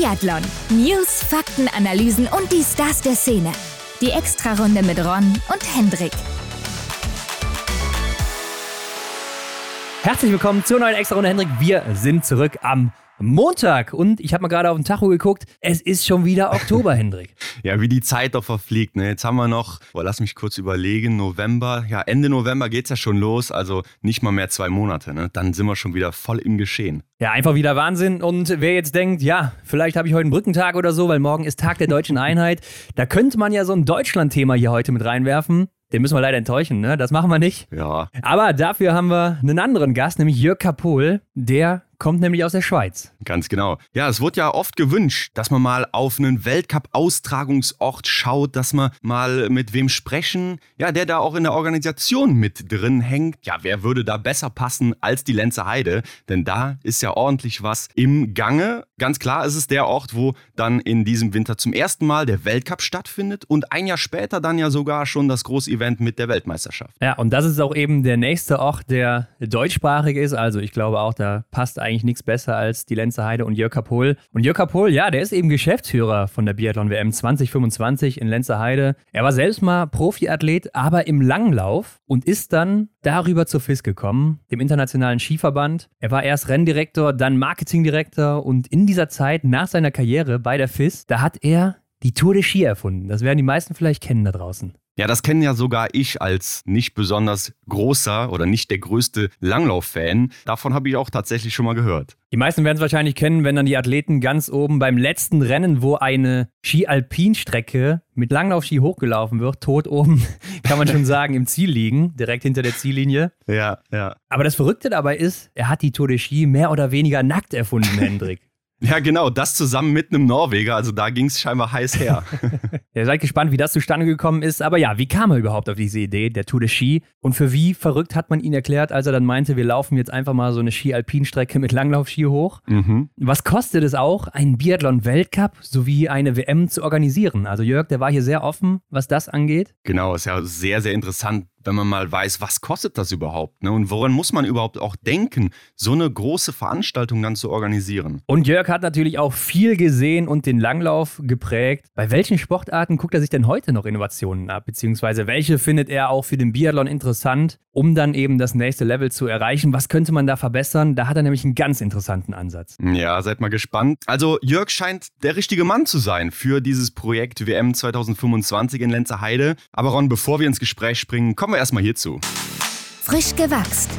Biathlon. News, Fakten, Analysen und die Stars der Szene. Die Extrarunde mit Ron und Hendrik. Herzlich willkommen zur neuen Extra-Runde, Hendrik. Wir sind zurück am Montag und ich habe mal gerade auf den Tacho geguckt. Es ist schon wieder Oktober, Hendrik. Ja, wie die Zeit doch verfliegt. Ne? Jetzt haben wir noch, boah, lass mich kurz überlegen, November. Ja, Ende November geht es ja schon los, also nicht mal mehr zwei Monate. Ne? Dann sind wir schon wieder voll im Geschehen. Ja, einfach wieder Wahnsinn. Und wer jetzt denkt, ja, vielleicht habe ich heute einen Brückentag oder so, weil morgen ist Tag der deutschen Einheit, da könnte man ja so ein Deutschland-Thema hier heute mit reinwerfen. Den müssen wir leider enttäuschen, ne? Das machen wir nicht. Ja. Aber dafür haben wir einen anderen Gast, nämlich Jörg Kapohl. Der kommt nämlich aus der Schweiz. Ganz genau. Ja, es wird ja oft gewünscht, dass man mal auf einen Weltcup-Austragungsort schaut, dass man mal mit wem sprechen, ja, der da auch in der Organisation mit drin hängt. Ja, wer würde da besser passen als die Lenzer Heide? Denn da ist ja ordentlich was im Gange. Ganz klar ist es der Ort, wo dann in diesem Winter zum ersten Mal der Weltcup stattfindet und ein Jahr später dann ja sogar schon das große Event mit der Weltmeisterschaft. Ja, und das ist auch eben der nächste Ort, der deutschsprachig ist. Also ich glaube auch, da passt eigentlich eigentlich nichts besser als die Lenzer Heide und Jörg Kapohl. Und Jörg Kapohl, ja, der ist eben Geschäftsführer von der Biathlon-WM 2025 in Lenzer Heide. Er war selbst mal Profiathlet, aber im Langlauf und ist dann darüber zur FIS gekommen, dem Internationalen Skiverband. Er war erst Renndirektor, dann Marketingdirektor und in dieser Zeit nach seiner Karriere bei der FIS, da hat er die Tour de Ski erfunden. Das werden die meisten vielleicht kennen da draußen. Ja, das kennen ja sogar ich als nicht besonders großer oder nicht der größte Langlauf-Fan. Davon habe ich auch tatsächlich schon mal gehört. Die meisten werden es wahrscheinlich kennen, wenn dann die Athleten ganz oben beim letzten Rennen, wo eine Ski-Alpin-Strecke mit Langlaufski hochgelaufen wird, tot oben, kann man schon sagen, im Ziel liegen, direkt hinter der Ziellinie. Ja, ja. Aber das Verrückte dabei ist, er hat die Tour de Ski mehr oder weniger nackt erfunden, Hendrik. Ja, genau, das zusammen mit einem Norweger, also da ging es scheinbar heiß her. Ihr seid gespannt, wie das zustande gekommen ist. Aber ja, wie kam er überhaupt auf diese Idee, der Tour de Ski? Und für wie verrückt hat man ihn erklärt, als er dann meinte, wir laufen jetzt einfach mal so eine Ski-Alpin-Strecke mit Langlaufski hoch? Mhm. Was kostet es auch, einen Biathlon-Weltcup sowie eine WM zu organisieren? Also Jörg, der war hier sehr offen, was das angeht. Genau, ist ja sehr, sehr interessant, wenn man mal weiß, was kostet das überhaupt ne? und woran muss man überhaupt auch denken, so eine große Veranstaltung dann zu organisieren. Und Jörg hat natürlich auch viel gesehen und den Langlauf geprägt. Bei welchen Sportarten guckt er sich denn heute noch Innovationen ab, beziehungsweise welche findet er auch für den Biathlon interessant, um dann eben das nächste Level zu erreichen? Was könnte man da verbessern? Da hat er nämlich einen ganz interessanten Ansatz. Ja, seid mal gespannt. Also Jörg scheint der richtige Mann zu sein für dieses Projekt WM 2025 in Lenzerheide. Aber Ron, bevor wir ins Gespräch springen, kommen Kommen wir erstmal hierzu. Frisch gewachst.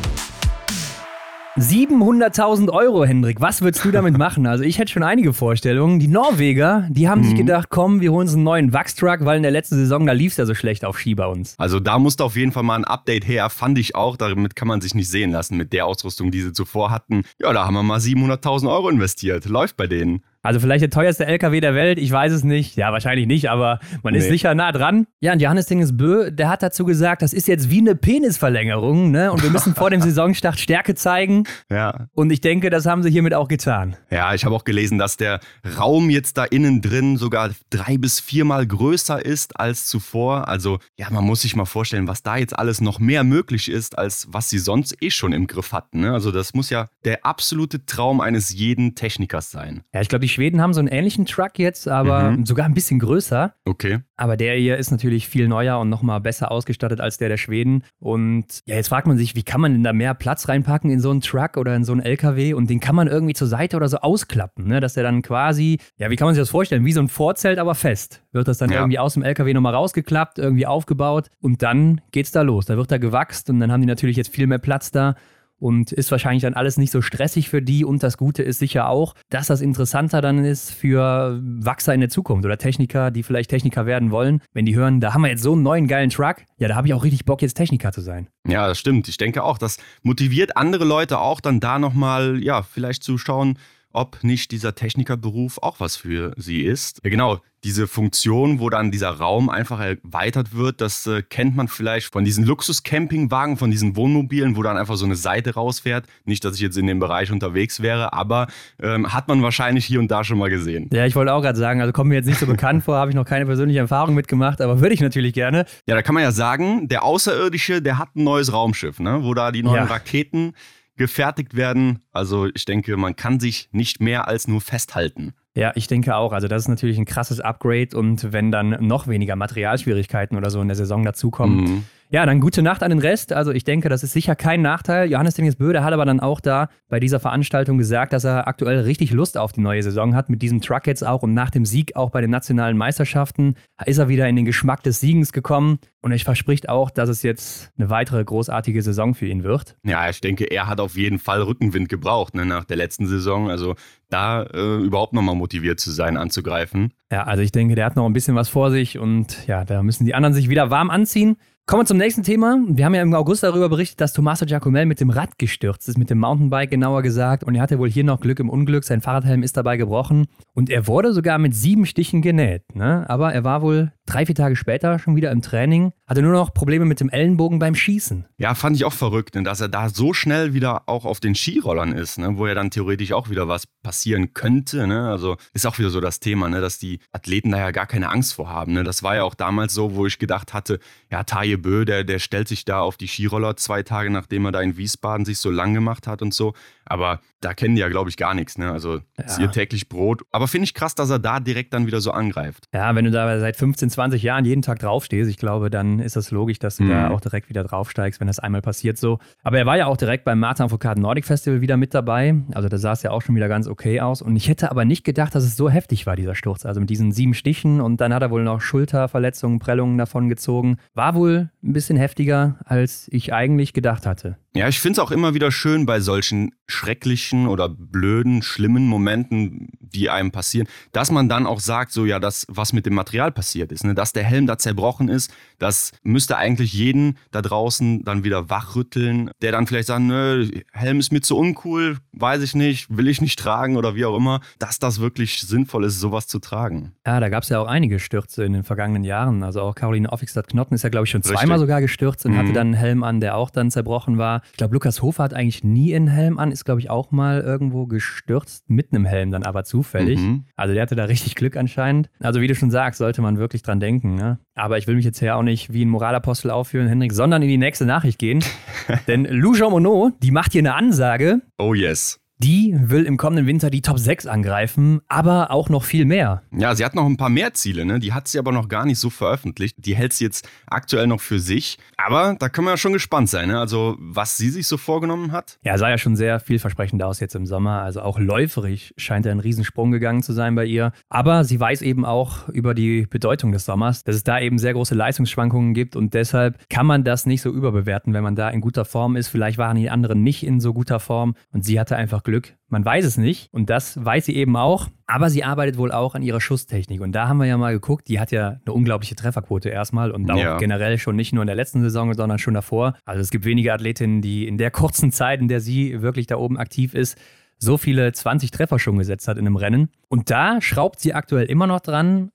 700.000 Euro, Hendrik. Was würdest du damit machen? Also ich hätte schon einige Vorstellungen. Die Norweger, die haben mhm. sich gedacht, komm, wir holen uns einen neuen Wachstruck, weil in der letzten Saison, da lief es ja so schlecht auf Ski bei uns. Also da musste auf jeden Fall mal ein Update her, fand ich auch. Damit kann man sich nicht sehen lassen mit der Ausrüstung, die sie zuvor hatten. Ja, da haben wir mal 700.000 Euro investiert. Läuft bei denen. Also vielleicht der teuerste LKW der Welt, ich weiß es nicht. Ja, wahrscheinlich nicht, aber man nee. ist sicher nah dran. Ja, und Johannes Dingesbö, der hat dazu gesagt, das ist jetzt wie eine Penisverlängerung, ne? Und wir müssen vor dem Saisonstart Stärke zeigen. Ja. Und ich denke, das haben sie hiermit auch getan. Ja, ich habe auch gelesen, dass der Raum jetzt da innen drin sogar drei bis viermal größer ist als zuvor. Also, ja, man muss sich mal vorstellen, was da jetzt alles noch mehr möglich ist, als was sie sonst eh schon im Griff hatten. Ne? Also, das muss ja der absolute Traum eines jeden Technikers sein. Ja, ich glaube, die Schweden haben so einen ähnlichen Truck jetzt, aber mhm. sogar ein bisschen größer. Okay. Aber der hier ist natürlich viel neuer und nochmal besser ausgestattet als der der Schweden. Und ja, jetzt fragt man sich, wie kann man denn da mehr Platz reinpacken in so einen Truck oder in so einen LKW und den kann man irgendwie zur Seite oder so ausklappen, ne? dass der dann quasi, ja, wie kann man sich das vorstellen? Wie so ein Vorzelt, aber fest. Wird das dann ja. irgendwie aus dem LKW nochmal rausgeklappt, irgendwie aufgebaut und dann geht's da los. Da wird da gewachst und dann haben die natürlich jetzt viel mehr Platz da und ist wahrscheinlich dann alles nicht so stressig für die. Und das Gute ist sicher auch, dass das interessanter dann ist für Wachser in der Zukunft oder Techniker, die vielleicht Techniker werden wollen. Wenn die hören, da haben wir jetzt so einen neuen geilen Truck, ja, da habe ich auch richtig Bock, jetzt Techniker zu sein. Ja, das stimmt. Ich denke auch, das motiviert andere Leute auch dann da nochmal, ja, vielleicht zu schauen, ob nicht dieser Technikerberuf auch was für sie ist. Ja, genau, diese Funktion, wo dann dieser Raum einfach erweitert wird, das äh, kennt man vielleicht von diesen Luxus-Campingwagen, von diesen Wohnmobilen, wo dann einfach so eine Seite rausfährt. Nicht, dass ich jetzt in dem Bereich unterwegs wäre, aber ähm, hat man wahrscheinlich hier und da schon mal gesehen. Ja, ich wollte auch gerade sagen, also kommt mir jetzt nicht so bekannt vor, habe ich noch keine persönliche Erfahrung mitgemacht, aber würde ich natürlich gerne. Ja, da kann man ja sagen, der Außerirdische, der hat ein neues Raumschiff, ne? wo da die neuen ja. Raketen gefertigt werden. Also ich denke, man kann sich nicht mehr als nur festhalten. Ja, ich denke auch. Also das ist natürlich ein krasses Upgrade und wenn dann noch weniger Materialschwierigkeiten oder so in der Saison dazukommen, mhm ja, dann gute Nacht an den Rest. Also ich denke, das ist sicher kein Nachteil. Johannes Dennis Böde hat aber dann auch da bei dieser Veranstaltung gesagt, dass er aktuell richtig Lust auf die neue Saison hat, mit diesem Truck jetzt auch und nach dem Sieg auch bei den nationalen Meisterschaften ist er wieder in den Geschmack des Siegens gekommen und er verspricht auch, dass es jetzt eine weitere großartige Saison für ihn wird. Ja, ich denke, er hat auf jeden Fall Rückenwind gebraucht ne, nach der letzten Saison. Also da äh, überhaupt nochmal motiviert zu sein, anzugreifen. Ja, also ich denke, der hat noch ein bisschen was vor sich und ja, da müssen die anderen sich wieder warm anziehen. Kommen wir zum nächsten Thema. Wir haben ja im August darüber berichtet, dass Tommaso Giacomel mit dem Rad gestürzt ist, mit dem Mountainbike genauer gesagt. Und er hatte wohl hier noch Glück im Unglück. Sein Fahrradhelm ist dabei gebrochen. Und er wurde sogar mit sieben Stichen genäht. Ne? Aber er war wohl drei, vier Tage später schon wieder im Training, hatte nur noch Probleme mit dem Ellenbogen beim Schießen. Ja, fand ich auch verrückt, dass er da so schnell wieder auch auf den Skirollern ist, ne? wo ja dann theoretisch auch wieder was passieren könnte. Ne? Also ist auch wieder so das Thema, ne? dass die Athleten da ja gar keine Angst vor haben. Ne? Das war ja auch damals so, wo ich gedacht hatte, ja, Taje Bö, der, der stellt sich da auf die Skiroller zwei Tage, nachdem er da in Wiesbaden sich so lang gemacht hat und so. Aber da kennen die ja, glaube ich, gar nichts. Ne? Also ja. ist ihr täglich Brot. Aber finde ich krass, dass er da direkt dann wieder so angreift. Ja, wenn du da seit 15, 20 Jahren jeden Tag draufstehst, ich glaube, dann ist das logisch, dass du mhm. da auch direkt wieder draufsteigst, wenn das einmal passiert so. Aber er war ja auch direkt beim Martin Foucault Nordic Festival wieder mit dabei. Also da sah es ja auch schon wieder ganz okay aus. Und ich hätte aber nicht gedacht, dass es so heftig war, dieser Sturz. Also mit diesen sieben Stichen und dann hat er wohl noch Schulterverletzungen, Prellungen davon gezogen. War wohl ein bisschen heftiger, als ich eigentlich gedacht hatte. Ja, ich finde es auch immer wieder schön bei solchen schrecklichen oder blöden, schlimmen Momenten, die einem passieren, dass man dann auch sagt, so ja, das, was mit dem Material passiert ist, ne? dass der Helm da zerbrochen ist, das müsste eigentlich jeden da draußen dann wieder wachrütteln, der dann vielleicht sagt, nö, Helm ist mir zu uncool, weiß ich nicht, will ich nicht tragen oder wie auch immer, dass das wirklich sinnvoll ist, sowas zu tragen. Ja, da gab es ja auch einige Stürze in den vergangenen Jahren. Also auch Caroline Offigstadt-Knotten ist ja, glaube ich, schon zweimal sogar gestürzt und mhm. hatte dann einen Helm an, der auch dann zerbrochen war. Ich glaube, Lukas Hofer hat eigentlich nie einen Helm an, ist, glaube ich, auch mal irgendwo gestürzt, mit einem Helm dann aber zufällig. Mhm. Also der hatte da richtig Glück anscheinend. Also wie du schon sagst, sollte man wirklich dran denken. Ne? Aber ich will mich jetzt hier auch nicht wie ein Moralapostel aufführen, Hendrik, sondern in die nächste Nachricht gehen. Denn Lou Jean Monod, die macht hier eine Ansage. Oh yes. Die will im kommenden Winter die Top 6 angreifen, aber auch noch viel mehr. Ja, sie hat noch ein paar mehr Ziele, ne? Die hat sie aber noch gar nicht so veröffentlicht. Die hält sie jetzt aktuell noch für sich. Aber da können wir ja schon gespannt sein, ne? Also, was sie sich so vorgenommen hat. Ja, sah ja schon sehr vielversprechend aus jetzt im Sommer. Also auch läuferig scheint er ein Riesensprung gegangen zu sein bei ihr. Aber sie weiß eben auch über die Bedeutung des Sommers, dass es da eben sehr große Leistungsschwankungen gibt und deshalb kann man das nicht so überbewerten, wenn man da in guter Form ist. Vielleicht waren die anderen nicht in so guter Form und sie hatte einfach Glück Glück. Man weiß es nicht und das weiß sie eben auch. Aber sie arbeitet wohl auch an ihrer Schusstechnik. Und da haben wir ja mal geguckt, die hat ja eine unglaubliche Trefferquote erstmal und auch ja. generell schon nicht nur in der letzten Saison, sondern schon davor. Also es gibt wenige Athletinnen, die in der kurzen Zeit, in der sie wirklich da oben aktiv ist, so viele 20 Treffer schon gesetzt hat in einem Rennen. Und da schraubt sie aktuell immer noch dran,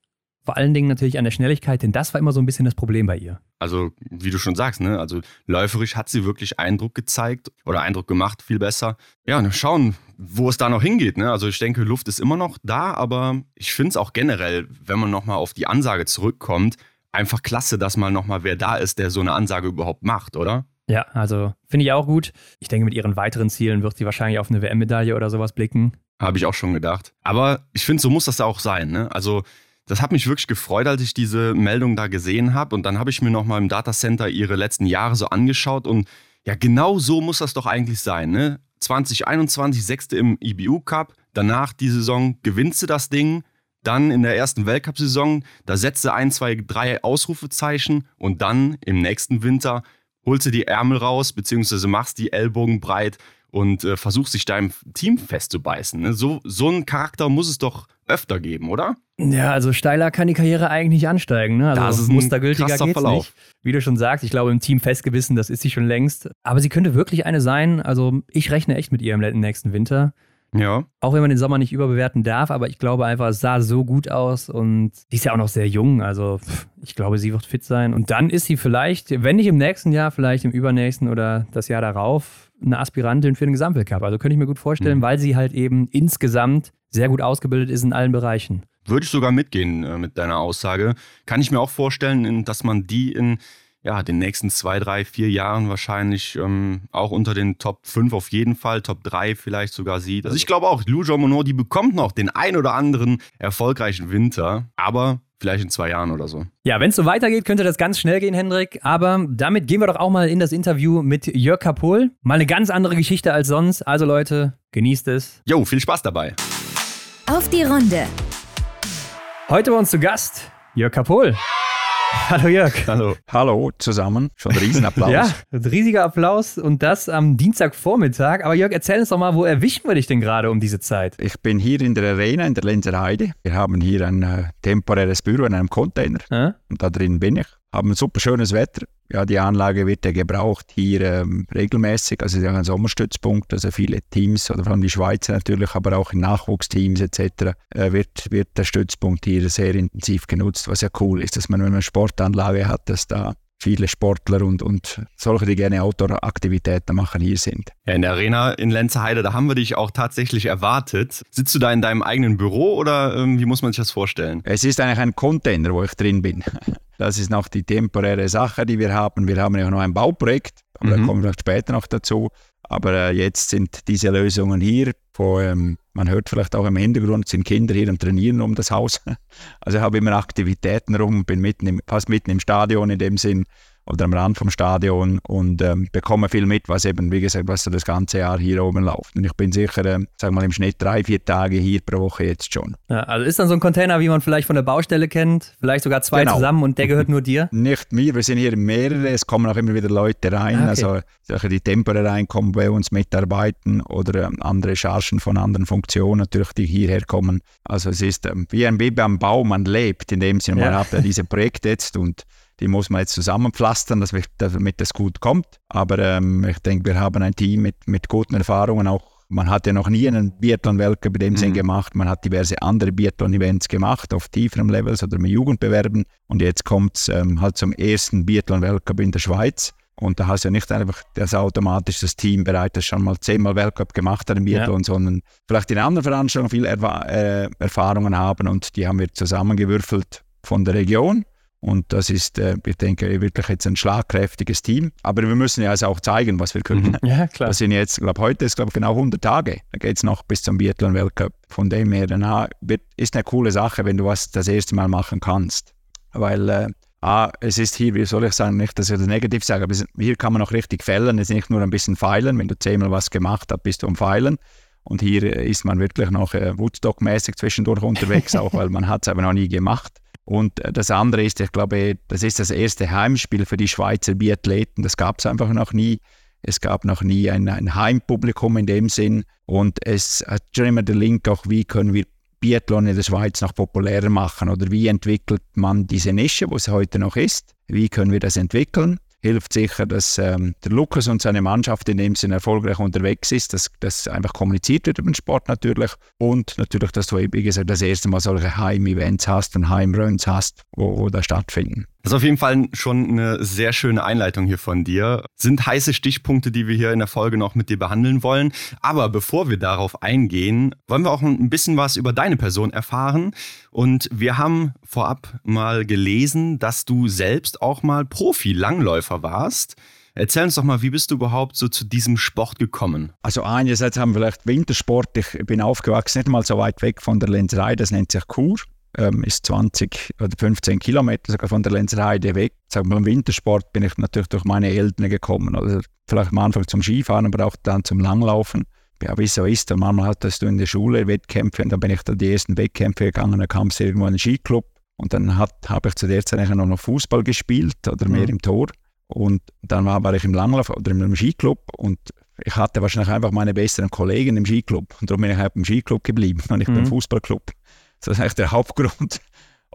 vor allen Dingen natürlich an der Schnelligkeit, denn das war immer so ein bisschen das Problem bei ihr. Also, wie du schon sagst, ne? Also läuferisch hat sie wirklich Eindruck gezeigt oder Eindruck gemacht, viel besser. Ja, schauen, wo es da noch hingeht. Ne? Also ich denke, Luft ist immer noch da, aber ich finde es auch generell, wenn man nochmal auf die Ansage zurückkommt, einfach klasse, dass mal nochmal wer da ist, der so eine Ansage überhaupt macht, oder? Ja, also finde ich auch gut. Ich denke, mit ihren weiteren Zielen wird sie wahrscheinlich auf eine WM-Medaille oder sowas blicken. Habe ich auch schon gedacht. Aber ich finde, so muss das auch sein. Ne? Also das hat mich wirklich gefreut, als ich diese Meldung da gesehen habe. Und dann habe ich mir nochmal im Datacenter ihre letzten Jahre so angeschaut. Und ja, genau so muss das doch eigentlich sein. Ne? 2021 Sechste im IBU Cup. Danach die Saison gewinnst du das Ding. Dann in der ersten Weltcup-Saison, da setzt du ein, zwei, drei Ausrufezeichen. Und dann im nächsten Winter holst du die Ärmel raus, beziehungsweise machst die Ellbogen breit und äh, versuchst dich deinem Team festzubeißen. Ne? So, so einen Charakter muss es doch öfter geben, oder? Ja, also steiler kann die Karriere eigentlich nicht ansteigen. Ne? Also das ist mustergültiger geht's Verlauf. nicht. Wie du schon sagst, ich glaube im Team festgewissen, das ist sie schon längst. Aber sie könnte wirklich eine sein. Also ich rechne echt mit ihr im nächsten Winter. Ja. Auch wenn man den Sommer nicht überbewerten darf, aber ich glaube einfach, es sah so gut aus und sie ist ja auch noch sehr jung. Also ich glaube, sie wird fit sein. Und dann ist sie vielleicht, wenn nicht im nächsten Jahr, vielleicht im übernächsten oder das Jahr darauf, eine Aspirantin für den Gesamtweltcup. Also könnte ich mir gut vorstellen, mhm. weil sie halt eben insgesamt sehr gut ausgebildet ist in allen Bereichen. Würde ich sogar mitgehen äh, mit deiner Aussage. Kann ich mir auch vorstellen, dass man die in ja, den nächsten zwei, drei, vier Jahren wahrscheinlich ähm, auch unter den Top 5 auf jeden Fall, Top 3 vielleicht sogar sieht. Also ich glaube auch, Lou Jean Monod, die bekommt noch den ein oder anderen erfolgreichen Winter, aber vielleicht in zwei Jahren oder so. Ja, wenn es so weitergeht, könnte das ganz schnell gehen, Hendrik. Aber damit gehen wir doch auch mal in das Interview mit Jörg Kapohl. Mal eine ganz andere Geschichte als sonst. Also Leute, genießt es. Jo, viel Spaß dabei. Auf die Runde. Heute bei uns zu Gast Jörg Kapohl. Hallo Jörg. Hallo. Hallo zusammen. Schon ein Riesenapplaus. ja, riesiger Applaus und das am Dienstagvormittag. Aber Jörg, erzähl uns doch mal, wo erwischen wir dich denn gerade um diese Zeit? Ich bin hier in der Arena in der Lenzer Heide. Wir haben hier ein äh, temporäres Büro in einem Container. Äh? Und da drin bin ich. Haben super schönes Wetter. Ja, die Anlage wird ja gebraucht hier ähm, regelmäßig. Also es ist ja ein Sommerstützpunkt. Also viele Teams oder vor allem die Schweizer natürlich, aber auch in Nachwuchsteams etc. Äh, wird, wird der Stützpunkt hier sehr intensiv genutzt, was ja cool ist, dass man, wenn man eine Sportanlage hat, dass da viele Sportler und, und solche, die gerne Outdoor-Aktivitäten machen, hier sind. Ja, in der Arena in Lenzerheide, da haben wir dich auch tatsächlich erwartet. Sitzt du da in deinem eigenen Büro oder ähm, wie muss man sich das vorstellen? Es ist eigentlich ein Container, wo ich drin bin. Das ist noch die temporäre Sache, die wir haben. Wir haben ja noch ein Bauprojekt, aber mhm. da kommen wir später noch dazu. Aber äh, jetzt sind diese Lösungen hier. Wo, ähm, man hört vielleicht auch im Hintergrund, sind Kinder hier am Trainieren um das Haus. Also ich habe immer Aktivitäten rum, bin mitten im, fast mitten im Stadion in dem Sinn oder am Rand vom Stadion und ähm, bekomme viel mit, was eben, wie gesagt, was so das ganze Jahr hier oben läuft. Und ich bin sicher, äh, sag mal, im Schnitt drei, vier Tage hier pro Woche jetzt schon. Ja, also ist dann so ein Container, wie man vielleicht von der Baustelle kennt, vielleicht sogar zwei genau. zusammen und der gehört nur dir? Nicht mir, wir sind hier mehrere, es kommen auch immer wieder Leute rein, ah, okay. also solche, die temporär reinkommen, bei uns mitarbeiten oder ähm, andere Chargen von anderen Funktionen natürlich, die hierher kommen. Also es ist ähm, wie ein Baby am Bau, man lebt in dem Sinne, man ja. hat ja diese Projekte jetzt und die muss man jetzt zusammenpflastern, damit das gut kommt. Aber ähm, ich denke, wir haben ein Team mit, mit guten Erfahrungen. Auch man hat ja noch nie einen Biathlon-Weltcup in dem mhm. Sinn gemacht. Man hat diverse andere Biathlon-Events gemacht auf tieferem Level oder mit Jugendbewerben. Und jetzt kommt es ähm, halt zum ersten Biathlon-Weltcup in der Schweiz. Und da hast du ja nicht einfach das automatisch das Team bereit, das schon mal zehnmal Weltcup gemacht hat im Biathlon, ja. sondern vielleicht in anderen Veranstaltungen viele Erfa äh, Erfahrungen haben und die haben wir zusammengewürfelt von der Region und das ist, äh, ich denke, wirklich jetzt ein schlagkräftiges Team. Aber wir müssen ja also auch zeigen, was wir können. Mhm. Ja, klar. Das sind jetzt, glaube heute ist glaube genau 100 Tage. Da geht es noch bis zum Biathlon-Weltcup. Von dem her, na, ist eine coole Sache, wenn du was das erste Mal machen kannst. Weil äh, Ah, es ist hier, wie soll ich sagen, nicht, dass ich das negativ sage, aber hier kann man auch richtig fällen. Es ist nicht nur ein bisschen feilen. Wenn du zehnmal was gemacht hast, bist du am Feilen. Und hier ist man wirklich noch äh, Woodstock-mäßig zwischendurch unterwegs, auch weil man hat es aber noch nie gemacht. Und das andere ist, ich glaube, das ist das erste Heimspiel für die Schweizer Biathleten. Das gab es einfach noch nie. Es gab noch nie ein, ein, Heimpublikum in dem Sinn. Und es hat schon immer der Link auch, wie können wir Biathlon in der Schweiz noch populärer machen oder wie entwickelt man diese Nische, wo es heute noch ist. Wie können wir das entwickeln? Hilft sicher, dass ähm, der Lukas und seine Mannschaft in dem Sinne erfolgreich unterwegs ist, dass das einfach kommuniziert wird über den Sport natürlich und natürlich, dass du, wie gesagt, das erste Mal solche Heim-Events hast und Heimruns hast, wo, wo da stattfinden. Das ist auf jeden Fall schon eine sehr schöne Einleitung hier von dir. Sind heiße Stichpunkte, die wir hier in der Folge noch mit dir behandeln wollen. Aber bevor wir darauf eingehen, wollen wir auch ein bisschen was über deine Person erfahren. Und wir haben vorab mal gelesen, dass du selbst auch mal Profi-Langläufer warst. Erzähl uns doch mal, wie bist du überhaupt so zu diesem Sport gekommen? Also einerseits haben wir vielleicht Wintersport. Ich bin aufgewachsen, nicht mal so weit weg von der Lenserei, das nennt sich Chur ähm, ist 20 oder 15 Kilometer sogar von der Lenzerheide weg. Sagen wir, Im Wintersport bin ich natürlich durch meine Eltern gekommen. Oder vielleicht am Anfang zum Skifahren, aber auch dann zum Langlaufen. Ja, wie so ist. Und manchmal hattest du in der Schule Wettkämpfe und dann bin ich da die ersten Wettkämpfe gegangen, dann kam es irgendwo in einen Skiclub und dann habe ich zu der Zeit eigentlich noch Fußball gespielt oder mehr mhm. im Tor. Und dann war, war ich im Langlauf oder im Skiclub und ich hatte wahrscheinlich einfach meine besseren Kollegen im Skiclub. Und darum bin ich halt im Skiclub geblieben und nicht mhm. beim Fußballclub. Das ist eigentlich der Hauptgrund.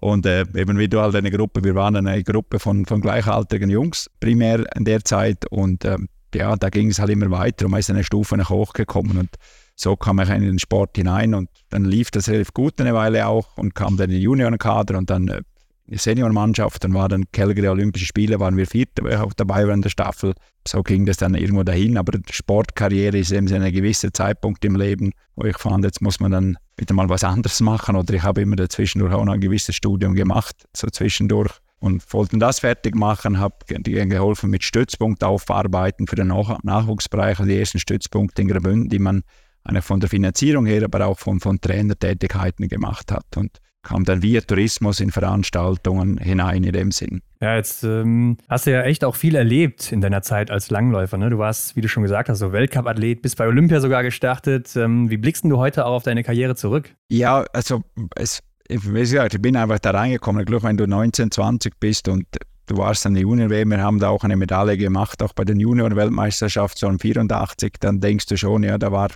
Und äh, eben wie du halt eine Gruppe, wir waren eine Gruppe von, von gleichaltrigen Jungs primär in der Zeit und äh, ja, da ging es halt immer weiter und man ist eine Stufe nach hochgekommen und so kam ich in den Sport hinein und dann lief das relativ gut eine Weile auch und kam dann in den Juniorenkader und dann äh, Seniormannschaft, dann war dann Calgary Olympische Spiele, waren wir Vierte auch dabei in der Staffel. So ging das dann irgendwo dahin, aber Sportkarriere ist eben ein gewisser Zeitpunkt im Leben, wo ich fand, jetzt muss man dann wieder mal was anderes machen oder ich habe immer dazwischen auch noch ein gewisses Studium gemacht, so zwischendurch. und wollten das fertig machen, habe ihnen geholfen mit Stützpunkt aufarbeiten für den Nach Nachwuchsbereich, also die ersten Stützpunkte in Graubünden, die man eigentlich von der Finanzierung her, aber auch von, von Trainertätigkeiten gemacht hat und kam dann via Tourismus in Veranstaltungen hinein in dem Sinn. Ja, jetzt ähm, hast du ja echt auch viel erlebt in deiner Zeit als Langläufer. Ne? Du warst, wie du schon gesagt hast, so Weltcup-Athlet, bist bei Olympia sogar gestartet. Ähm, wie blickst du heute auch auf deine Karriere zurück? Ja, also es wie gesagt, ich bin einfach da reingekommen. Ich glaube, wenn du 19, 20 bist und du warst an der Junior-WM, wir haben da auch eine Medaille gemacht, auch bei den Junior-Weltmeisterschaft so um 84, dann denkst du schon, ja, da war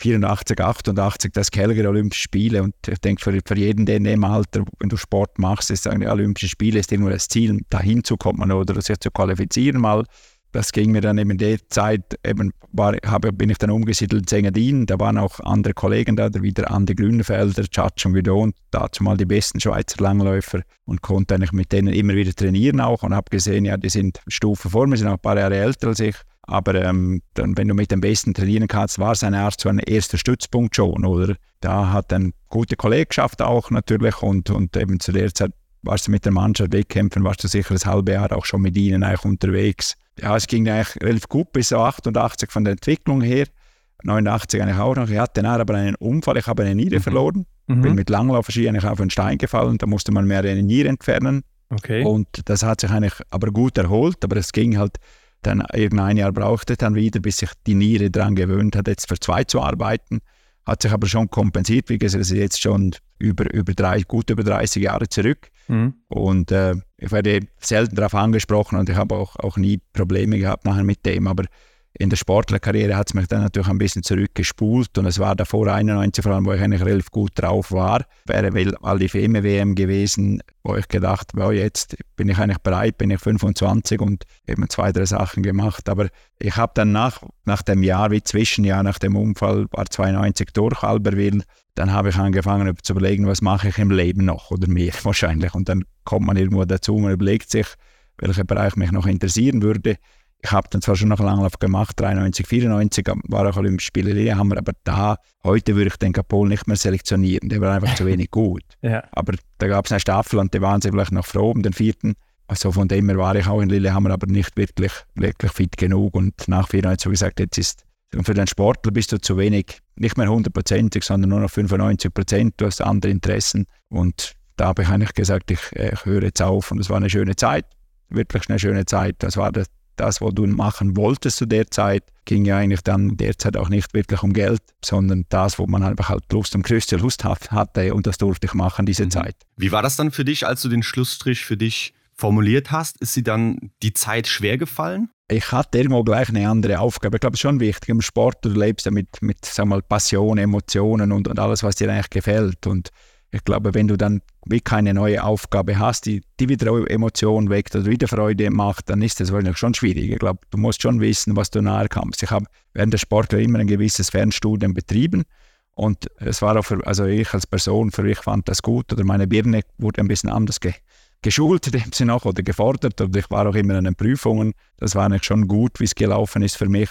84, 88 das Calgary Olympische Spiele und ich denke, für, für jeden, der in dem Alter, wenn du Sport machst, ist sagen, die Spiele ist irgendwo das Ziel, dahin zu kommen oder sich zu qualifizieren mal das ging mir dann eben in der Zeit, eben war, habe, bin ich dann umgesiedelt in Engadin, da waren auch andere Kollegen da, wieder Andi Grünfelder, Chacho Guidon, dazu mal die besten Schweizer Langläufer und konnte eigentlich mit denen immer wieder trainieren auch und habe gesehen, ja, die sind Stufen vor mir, sind auch ein paar Jahre älter als ich, aber ähm, dann, wenn du mit dem Besten trainieren kannst, war es eine Art so ein erster Stützpunkt schon, oder? Da hat eine gute Kollegschaft auch natürlich und, und eben zu der Zeit warst du mit der Mannschaft wegkämpfen, warst du sicher ein halbes Jahr auch schon mit ihnen eigentlich unterwegs ja, es ging eigentlich relativ gut bis so 88 von der Entwicklung her. 89 eigentlich auch noch. Ich hatte dann aber einen Unfall, ich habe eine Niere mhm. verloren. Mhm. Bin mit Langlaufski eigentlich auf einen Stein gefallen, da musste man mehr eine Niere entfernen. Okay. Und das hat sich eigentlich aber gut erholt, aber es ging halt dann irgendein Jahr brauchte dann wieder, bis sich die Niere daran gewöhnt hat, jetzt für zwei zu arbeiten. Hat sich aber schon kompensiert, wie gesagt, es ist jetzt schon über, über drei, gut über 30 Jahre zurück. Mhm. Und äh, ich werde selten darauf angesprochen und ich habe auch, auch nie Probleme gehabt nachher mit dem. Aber in der Sportlerkarriere hat es mich dann natürlich ein bisschen zurückgespult und es war davor 91 vor allem, wo ich eigentlich relativ gut drauf war. Wäre all die WM gewesen, wo ich gedacht, wow, jetzt bin ich eigentlich bereit, bin ich 25 und eben zwei, drei Sachen gemacht. Aber ich habe dann nach, nach dem Jahr, wie Zwischenjahr nach dem Unfall, war 92 durch Alberwil, dann habe ich angefangen zu überlegen, was mache ich im Leben noch oder mehr wahrscheinlich. Und dann kommt man irgendwo dazu, man überlegt sich, welcher Bereich mich noch interessieren würde. Ich habe dann zwar schon noch Langlauf gemacht, 93, 94, war auch Olympische Spiele haben wir aber da, heute würde ich den Kapol nicht mehr selektionieren, der war einfach zu wenig gut. Ja. Aber da gab es eine Staffel und die waren sie vielleicht noch froh um den vierten. Also von dem her war ich auch in Lillehammer, aber nicht wirklich, wirklich fit genug und nach 94 habe ich gesagt, jetzt ist und für den Sportler bist du zu wenig, nicht mehr hundertprozentig, sondern nur noch 95 Prozent. Du hast andere Interessen. Und da habe ich eigentlich gesagt, ich, ich höre jetzt auf. Und es war eine schöne Zeit, wirklich eine schöne Zeit. Das war das, das, was du machen wolltest zu der Zeit. Ging ja eigentlich dann derzeit auch nicht wirklich um Geld, sondern das, wo man einfach halt Lust und größte Lust hatte. Und das durfte ich machen, diese mhm. Zeit. Wie war das dann für dich, als du den Schlussstrich für dich formuliert hast? Ist sie dann die Zeit schwer gefallen? ich hatte irgendwo gleich eine andere Aufgabe. Ich glaube, es ist schon wichtig im Sport, du lebst ja mit, mit sag mal, Passion, Emotionen und, und alles, was dir eigentlich gefällt. Und ich glaube, wenn du dann wie keine neue Aufgabe hast, die, die wieder Emotionen weckt oder wieder Freude macht, dann ist das wahrscheinlich schon schwierig. Ich glaube, du musst schon wissen, was du nahe kommst. Ich habe während der Sportler immer ein gewisses Fernstudium betrieben und es war auch für, also ich als Person, für mich fand das gut oder meine Birne wurde ein bisschen anders ge geschult in dem Sinne auch oder gefordert und ich war auch immer an den Prüfungen. Das war eigentlich schon gut, wie es gelaufen ist für mich.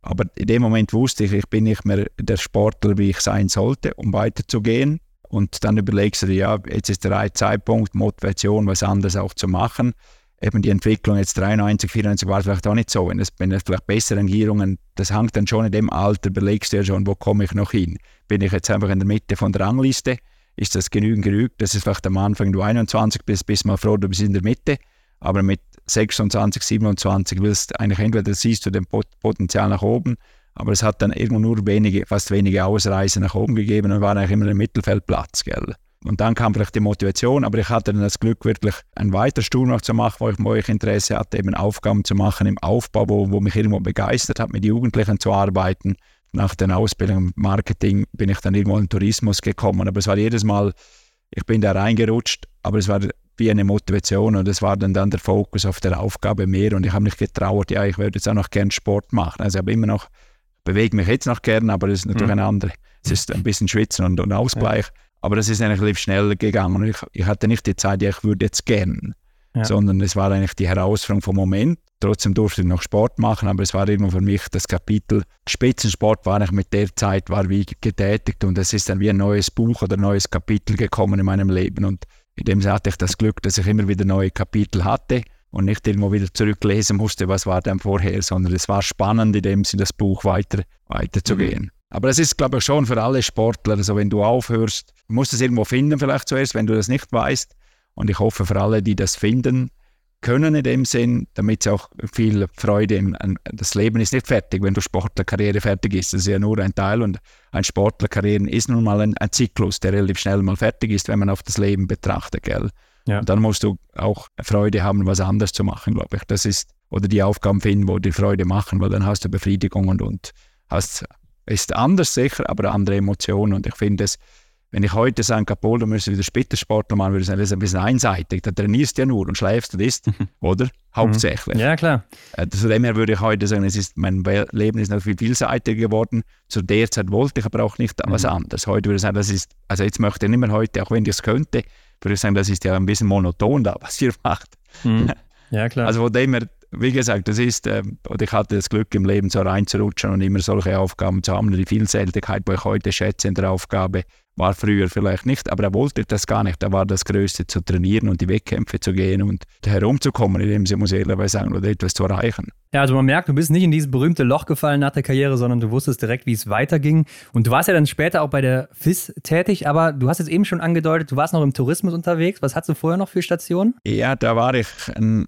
Aber in dem Moment wusste ich, ich bin nicht mehr der Sportler, wie ich sein sollte, um weiterzugehen. Und dann überlegst du dir, ja, jetzt ist der right Zeitpunkt, Motivation, was anderes auch zu machen. Eben die Entwicklung jetzt 93, 94 war vielleicht auch nicht so. Wenn es, wenn vielleicht bessere Regierungen, das hängt dann schon in dem Alter, überlegst du ja schon, wo komme ich noch hin? Bin ich jetzt einfach in der Mitte von der Rangliste? ist das genügend gerügt, dass es vielleicht am Anfang du 21 bist, bist mal froh, du bist in der Mitte, aber mit 26, 27 willst eigentlich entweder siehst du den Potenzial nach oben, aber es hat dann irgendwo nur wenige, fast wenige Ausreisen nach oben gegeben und war eigentlich immer im Mittelfeldplatz, gell? Und dann kam vielleicht die Motivation, aber ich hatte dann das Glück, wirklich einen weiteren Stuhl noch zu machen, wo ich, wo ich Interesse hatte, eben Aufgaben zu machen im Aufbau, wo, wo mich irgendwo begeistert hat, mit Jugendlichen zu arbeiten nach der Ausbildung im Marketing bin ich dann irgendwo in den Tourismus gekommen. Aber es war jedes Mal, ich bin da reingerutscht, aber es war wie eine Motivation und es war dann, dann der Fokus auf der Aufgabe mehr und ich habe mich getraut, ja, ich würde jetzt auch noch gern Sport machen. Also ich habe immer noch, bewege mich jetzt noch gern, aber es ist natürlich mhm. eine andere. Es ist ein bisschen Schwitzen und, und Ausgleich. Ja. Aber das ist eigentlich relativ schnell gegangen und ich, ich hatte nicht die Zeit, ja, ich würde jetzt gern, ja. sondern es war eigentlich die Herausforderung vom Moment Trotzdem durfte ich noch Sport machen, aber es war irgendwo für mich das Kapitel Spitzensport war ich mit der Zeit war wie getätigt und es ist dann wie ein neues Buch oder ein neues Kapitel gekommen in meinem Leben und In dem hatte ich das Glück, dass ich immer wieder neue Kapitel hatte und nicht irgendwo wieder zurücklesen musste, was war denn vorher, sondern es war spannend, in dem Sinne das Buch weiter, weiterzugehen. Mhm. Aber es ist, glaube ich, schon für alle Sportler, also wenn du aufhörst, du musst es irgendwo finden vielleicht zuerst, wenn du das nicht weißt. Und ich hoffe für alle, die das finden, können in dem Sinn, damit sie auch viel Freude im, das Leben ist nicht fertig, wenn du Sportlerkarriere fertig ist. Das ist ja nur ein Teil und ein Sportlerkarriere ist nun mal ein, ein, Zyklus, der relativ schnell mal fertig ist, wenn man auf das Leben betrachtet, gell? Ja. Und dann musst du auch Freude haben, was anderes zu machen, glaube ich. Das ist, oder die Aufgaben finden, wo die Freude machen, weil dann hast du Befriedigung und, und hast, ist anders sicher, aber andere Emotionen. Und ich finde es, wenn ich heute sage, Kapol, du müsstest wieder Spitzensportler machen, würde ich sagen, das ist ein bisschen einseitig. Da trainierst du ja nur und schläfst und isst, oder? Hauptsächlich. Ja, klar. Äh, zu dem her würde ich heute sagen, es ist, mein Leben ist noch viel vielseitiger geworden. Zu der Zeit wollte ich aber auch nicht mhm. was anderes. Heute würde ich sagen, das ist, also jetzt möchte ich nicht mehr heute, auch wenn ich es könnte, würde ich sagen, das ist ja ein bisschen monoton da, was ihr macht. Mhm. Ja, klar. Also von dem her, wie gesagt, das ist, äh, oder ich hatte das Glück im Leben so reinzurutschen und immer solche Aufgaben zu haben. Die Vielseitigkeit, die ich heute schätze in der Aufgabe, war früher vielleicht nicht, aber er wollte das gar nicht. Er war das Größte zu trainieren und die Wettkämpfe zu gehen und herumzukommen, in dem sie muss ehrlicherweise sagen, oder etwas zu erreichen. Ja, also man merkt, du bist nicht in dieses berühmte Loch gefallen nach der Karriere, sondern du wusstest direkt, wie es weiterging. Und du warst ja dann später auch bei der FIS tätig, aber du hast jetzt eben schon angedeutet, du warst noch im Tourismus unterwegs. Was hattest du vorher noch für Stationen? Ja, da war ich,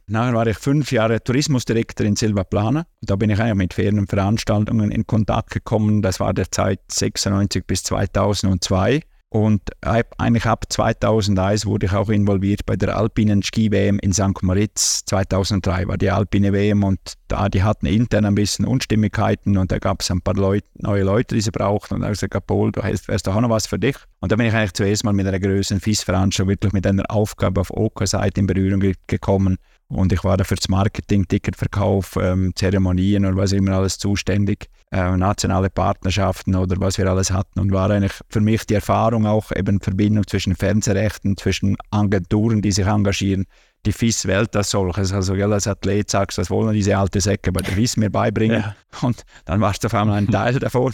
nachher war ich fünf Jahre Tourismusdirektor in Silvaplana. Da bin ich eigentlich mit fernen Veranstaltungen in Kontakt gekommen. Das war der Zeit 96 bis 2002. Und eigentlich ab 2001 wurde ich auch involviert bei der alpinen Ski-WM in St. Moritz. 2003 war die alpine WM und da die hatten intern ein bisschen Unstimmigkeiten und da gab es ein paar Leut, neue Leute, die sie brauchten. Und da habe ich gesagt, Paul, du hast, wärst doch auch noch was für dich. Und da bin ich eigentlich zuerst mal mit einer größeren FIS-Veranstaltung wirklich mit einer Aufgabe auf OK-Seite in Berührung gekommen. Und ich war da für das Marketing, Ticketverkauf, ähm, Zeremonien und was immer alles zuständig äh, nationale Partnerschaften oder was wir alles hatten. Und war eigentlich für mich die Erfahrung auch eben Verbindung zwischen Fernsehrechten, zwischen Agenturen, die sich engagieren, die FIS-Welt als solches. Also gell, als Athlet sagst du, was wollen diese alte Säcke bei der FIS mir beibringen? Ja. Und dann warst du auf einmal ein Teil davon.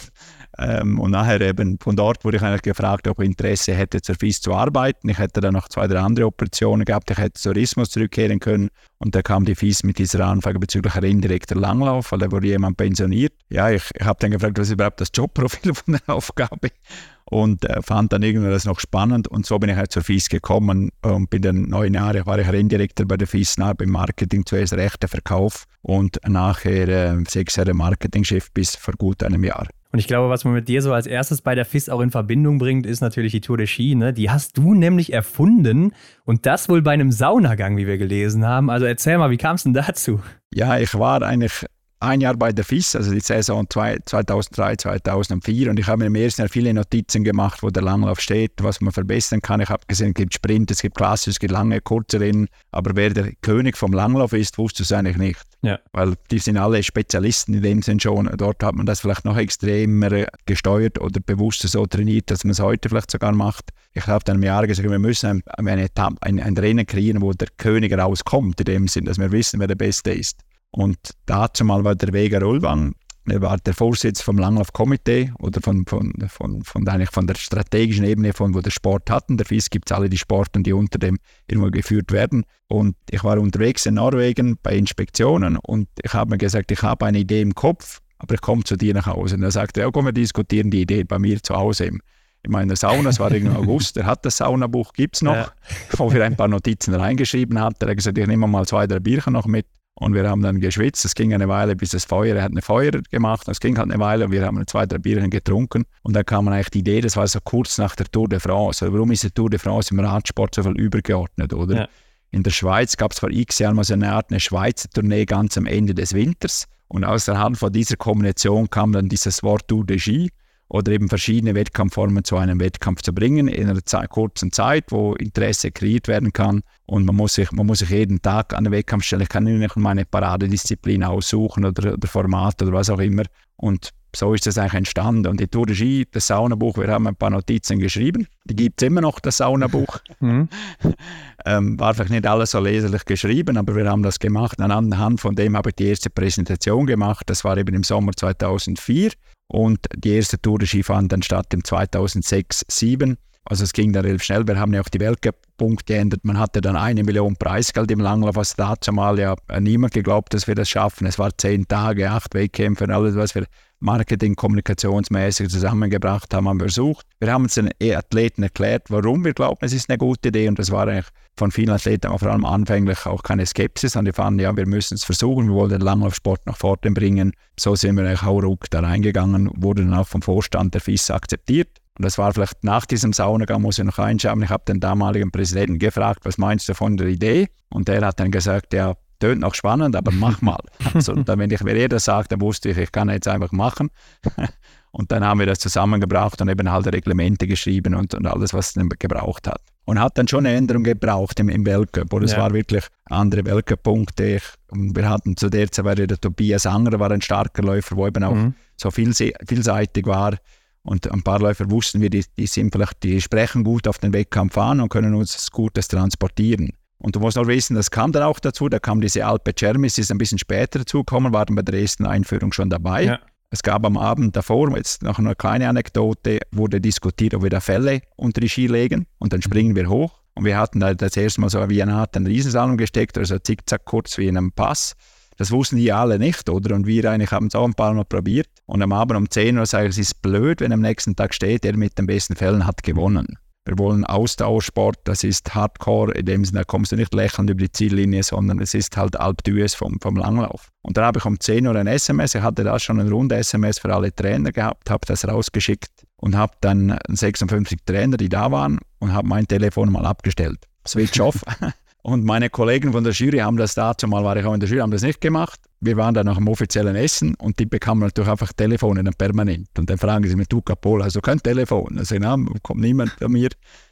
Ähm, und nachher eben von dort wurde ich eigentlich gefragt, ob ich Interesse hätte, zur FIS zu arbeiten. Ich hätte dann noch zwei, drei andere Operationen gehabt. Ich hätte Tourismus zurückkehren können. Und da kam die FIS mit dieser Anfrage bezüglich indirekter Langlauf, weil da wurde jemand pensioniert. Ja, ich, ich habe dann gefragt, was ist überhaupt das Jobprofil von der Aufgabe? Und äh, fand dann irgendwie das noch spannend und so bin ich halt zur FIS gekommen und bin dann neun Jahre war ich Renndirektor bei der FIS nach beim Marketing zuerst rechter Verkauf und nachher äh, sechs Jahre Marketingchef bis vor gut einem Jahr. Und ich glaube, was man mit dir so als erstes bei der FIS auch in Verbindung bringt, ist natürlich die Tour de Ski. Ne? Die hast du nämlich erfunden und das wohl bei einem Saunagang, wie wir gelesen haben. Also erzähl mal, wie kam es denn dazu? Ja, ich war eigentlich ein Jahr bei der FIS, also die Saison 2003, 2004 und ich habe mir im ersten Jahr viele Notizen gemacht, wo der Langlauf steht, was man verbessern kann. Ich habe gesehen, es gibt Sprint, es gibt Klasse, es gibt lange, kurze Rennen, aber wer der König vom Langlauf ist, wusste es eigentlich nicht. Ja. Weil die sind alle Spezialisten in dem Sinn schon. Dort hat man das vielleicht noch extremer gesteuert oder bewusster so trainiert, dass man es heute vielleicht sogar macht. Ich habe dann im Jahr gesagt, wir müssen ein, ein, ein, ein Rennen kreieren, wo der König rauskommt, in dem Sinn, dass wir wissen, wer der Beste ist. Und dazu mal war der Vega Rollwang, er war der Vorsitz vom Langlaufkomitee oder von, von, von, von, eigentlich von der strategischen Ebene, von wo der Sport hatten. Der FIS gibt es alle die Sporten, die unter dem irgendwo geführt werden. Und ich war unterwegs in Norwegen bei Inspektionen und ich habe mir gesagt, ich habe eine Idee im Kopf, aber ich komme zu dir nach Hause. Und er sagte, ja, komm, wir diskutieren die Idee bei mir zu Hause im, in meiner Sauna, es war im August, er hat das Saunabuch, gibt es noch, ja. wo wir ein paar Notizen reingeschrieben hatten. Er hat gesagt, ich nehme mal zwei, drei Bierchen noch mit. Und wir haben dann geschwitzt. Es ging eine Weile, bis das Feuer, er hat eine Feuer gemacht. Es ging halt eine Weile und wir haben zwei, drei Bierchen getrunken. Und dann kam eigentlich die Idee, das war so kurz nach der Tour de France. Also warum ist die Tour de France im Radsport so viel übergeordnet, oder? Ja. In der Schweiz gab es vor x Jahren mal so eine Art eine Schweizer Tournee ganz am Ende des Winters. Und aus der Hand von dieser Kombination kam dann dieses Wort Tour de Ski oder eben verschiedene Wettkampfformen zu einem Wettkampf zu bringen in einer Zeit, kurzen Zeit, wo Interesse kreiert werden kann. Und man muss sich, man muss sich jeden Tag an den Wettkampf stellen. Ich kann nicht meine Paradedisziplin aussuchen oder, oder Format oder was auch immer. Und so ist das eigentlich entstanden. Und die Tour de Ski, das Saunabuch, wir haben ein paar Notizen geschrieben. Die gibt es immer noch, das Saunabuch. Mhm. ähm, war vielleicht nicht alles so leserlich geschrieben, aber wir haben das gemacht. Anhand von dem habe ich die erste Präsentation gemacht. Das war eben im Sommer 2004. Und die erste Tour de Ski fand dann statt im 2006-2007. Also es ging dann relativ schnell. Wir haben ja auch die Weltcup-Punkte geändert. Man hatte dann eine Million Preisgeld im Langlauf, was dazu mal ja niemand geglaubt, dass wir das schaffen. Es war zehn Tage, acht Wettkämpfe und alles, was wir Marketing, kommunikationsmäßig zusammengebracht haben, haben wir versucht. Wir haben es den Athleten erklärt, warum wir glauben, es ist eine gute Idee und das war eigentlich von vielen Athleten, vor allem anfänglich auch keine Skepsis, sondern die fanden, ja, wir müssen es versuchen, wir wollen den Langlaufsport nach vorne bringen. So sind wir eigentlich auch ruck da reingegangen, wurde dann auch vom Vorstand der FIS akzeptiert. Und das war vielleicht nach diesem Saunagang, muss ich noch einschauen. Ich habe den damaligen Präsidenten gefragt, was meinst du von der Idee? Und der hat dann gesagt, ja, tönt noch spannend, aber mach mal. Also, dann, wenn ich mir jeder sagt, dann wusste ich, ich kann jetzt einfach machen. Und dann haben wir das zusammengebracht und eben halt Reglemente geschrieben und, und alles, was es gebraucht hat. Und hat dann schon eine Änderung gebraucht im, im Weltcup. Oder es ja. war wirklich andere Weltcup-Punkte. Wir hatten zu der Zeit, der Tobias Anger war ein starker Läufer, wo eben auch mhm. so vielseitig war. Und ein paar Läufer wussten wir, die, die, sind vielleicht, die sprechen gut auf den Wettkampf an und können uns Gutes transportieren. Und du musst noch wissen, das kam dann auch dazu, da kam diese Alpe Cermis, ist ein bisschen später dazugekommen, war dann bei der ersten Einführung schon dabei. Ja. Es gab am Abend davor, jetzt noch eine kleine Anekdote, wurde diskutiert, ob wir da Fälle unter die Ski legen und dann springen wir hoch. Und wir hatten da das erste Mal so wie eine Art einen Riesensalon gesteckt, also zickzack kurz wie in einem Pass. Das wussten die alle nicht, oder? Und wir eigentlich haben es auch ein paar Mal probiert. Und am Abend um 10 Uhr sage ich, es ist blöd, wenn am nächsten Tag steht, der mit den besten Fällen hat gewonnen. Wir wollen Ausdauersport, das ist Hardcore, in dem Sinne, da kommst du nicht lächelnd über die Ziellinie, sondern es ist halt Alp vom, vom Langlauf. Und dann habe ich um 10 Uhr ein SMS, ich hatte da schon eine runde SMS für alle Trainer gehabt, habe das rausgeschickt und habe dann 56 Trainer, die da waren, und habe mein Telefon mal abgestellt. Switch off. Und meine Kollegen von der Jury haben das dazu mal, war ich auch in der Jury, haben das nicht gemacht. Wir waren dann nach dem offiziellen Essen und die bekamen natürlich einfach Telefone dann permanent. Und dann fragen sie mich, du Capola, also kein Telefon. Also, na, kommt niemand bei mir.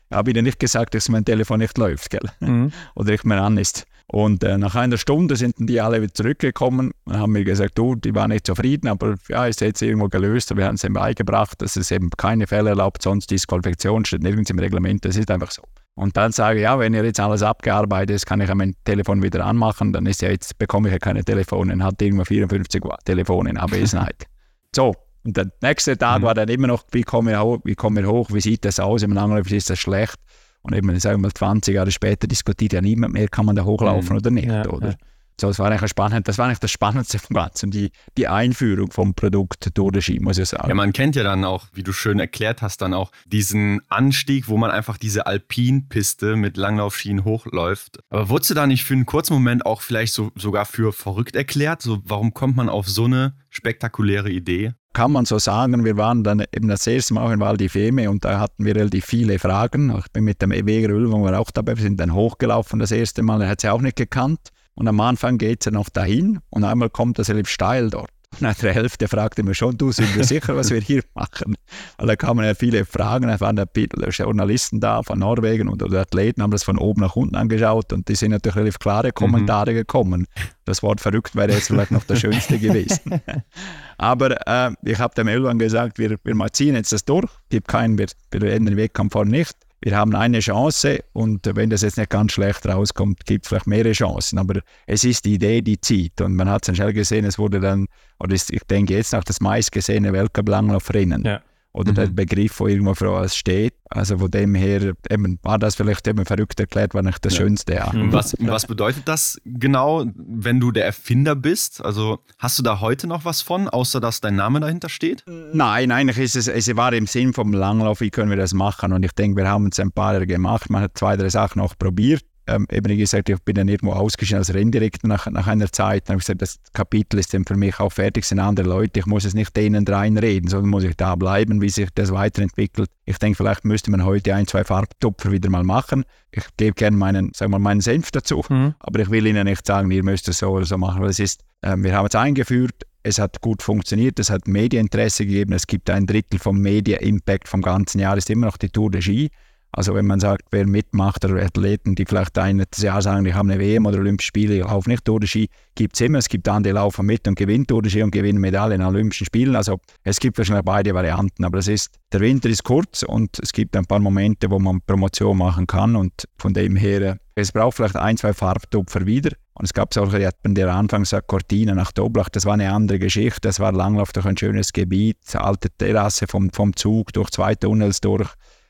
Ich habe ihnen nicht gesagt, dass mein Telefon nicht läuft, gell? Mhm. oder nicht mehr an ist. Und äh, nach einer Stunde sind die alle wieder zurückgekommen und haben mir gesagt, du, die waren nicht zufrieden, aber ja, ist jetzt irgendwo gelöst. Wir haben es eben beigebracht, dass es eben keine Fälle erlaubt, sonst Disqualifikation steht nirgends im Reglement. Das ist einfach so. Und dann sage ich, ja, wenn ihr jetzt alles abgearbeitet ist, kann ich mein Telefon wieder anmachen, dann ist ja jetzt, bekomme ich ja keine Telefone, und hat irgendwo 54 Telefone in Abwesenheit. so, und der nächste Tag mhm. war dann immer noch, wie komme ich, hoch, wie hoch, wie sieht das aus im Langlauf, ist das schlecht? Und eben, sagen wir mal, 20 Jahre später diskutiert ja niemand mehr, kann man da hochlaufen mhm. oder nicht, ja, oder? Ja. So, das war eigentlich spannend. Das war eigentlich das Spannendste vom Ganzen, die, die Einführung vom Produkt Tour de Ski, muss ich sagen. Ja, man kennt ja dann auch, wie du schön erklärt hast, dann auch diesen Anstieg, wo man einfach diese Alpinpiste mit Langlaufschienen hochläuft. Aber wurdest du da nicht für einen kurzen Moment auch vielleicht so, sogar für verrückt erklärt? So, warum kommt man auf so eine spektakuläre Idee? kann man so sagen, wir waren dann eben das erste Mal in Val di Feme und da hatten wir relativ viele Fragen. Ich bin mit dem Eweger Ölwang war auch dabei, wir sind dann hochgelaufen das erste Mal, er hat sie auch nicht gekannt. Und am Anfang geht es ja noch dahin und einmal kommt das relativ steil dort. Und nach der Hälfte fragte mich schon, du, sind wir sicher, was wir hier machen? Weil da kamen ja viele Fragen, da waren Journalisten da von Norwegen und Athleten haben das von oben nach unten angeschaut und die sind natürlich relativ klare Kommentare mhm. gekommen. Das Wort verrückt wäre jetzt vielleicht noch das Schönste gewesen. Aber äh, ich habe dem Elvan gesagt, wir, wir ziehen jetzt das durch, gibt keinen, wir, wir enden den Wettkampf vor nicht wir haben eine Chance und wenn das jetzt nicht ganz schlecht rauskommt, gibt es vielleicht mehrere Chancen. Aber es ist die Idee, die zieht. Und man hat es dann schnell gesehen, es wurde dann, oder ich denke jetzt noch das meistgesehene Weltcup-Langlaufrennen. Ja oder mhm. der Begriff, der irgendwo für uns steht. Also von dem her eben, war das vielleicht eben verrückt erklärt, war nicht das ja. Schönste. Ja. Mhm. Was, was bedeutet das genau, wenn du der Erfinder bist? Also hast du da heute noch was von, außer dass dein Name dahinter steht? Nein, eigentlich ist es, es war im Sinn vom Langlauf, wie können wir das machen? Und ich denke, wir haben es ein paar Jahre gemacht, man hat zwei, drei Sachen auch probiert ähm, eben gesagt, ich bin dann irgendwo ausgeschieden als Renndirektor nach, nach einer Zeit. Dann habe ich gesagt, das Kapitel ist dann für mich auch fertig, sind andere Leute. Ich muss es nicht denen reinreden, sondern muss ich da bleiben, wie sich das weiterentwickelt. Ich denke, vielleicht müsste man heute ein, zwei Farbtupfer wieder mal machen. Ich gebe gerne meinen, sagen wir, meinen Senf dazu, mhm. aber ich will Ihnen nicht sagen, ihr müsst es so oder so machen, weil es ist, äh, wir haben es eingeführt, es hat gut funktioniert, es hat Medieninteresse gegeben, es gibt ein Drittel vom Media-Impact vom ganzen Jahr, ist immer noch die Tour de Ski. Also wenn man sagt, wer mitmacht oder Athleten, die vielleicht ein Jahr sagen, ich habe eine WM oder Olympische Spiele, ich laufe nicht Tour de Ski, gibt es immer. Es gibt andere, die laufen mit und gewinnen Tour de Ski und gewinnen Medaillen in Olympischen Spielen. Also es gibt wahrscheinlich beide Varianten, aber es ist, der Winter ist kurz und es gibt ein paar Momente, wo man Promotion machen kann und von dem her, es braucht vielleicht ein, zwei Farbtupfer wieder. Und es gab solche, die hatten der Anfang sagt, Cortina nach Doblach, das war eine andere Geschichte, das war Langlauf durch ein schönes Gebiet, alte Terrasse vom, vom Zug, durch zwei Tunnels durch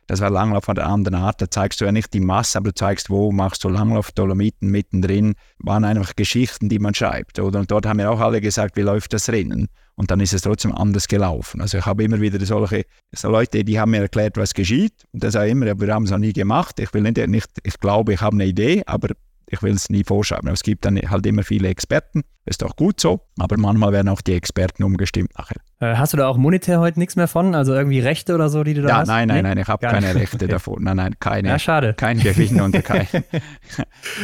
Das war Langlauf von der anderen Art. Da zeigst du ja nicht die Masse, aber du zeigst, wo machst du Langlauf, Dolomiten mittendrin. Waren einfach Geschichten, die man schreibt. Oder? Und dort haben mir auch alle gesagt, wie läuft das Rennen. Und dann ist es trotzdem anders gelaufen. Also ich habe immer wieder solche so Leute, die haben mir erklärt, was geschieht. Und das auch immer, wir haben es noch nie gemacht. Ich will nicht, nicht ich glaube, ich habe eine Idee, aber ich will es nie vorschreiben. Aber es gibt dann halt immer viele Experten. Ist auch gut so, aber manchmal werden auch die Experten umgestimmt nachher. Äh, hast du da auch monetär heute nichts mehr von? Also irgendwie Rechte oder so, die du da ja, hast? Nein, nein, nee? nein, ich habe keine Rechte okay. davon. Nein, nein, keine. Ja, schade. Kein Gewinn und kein.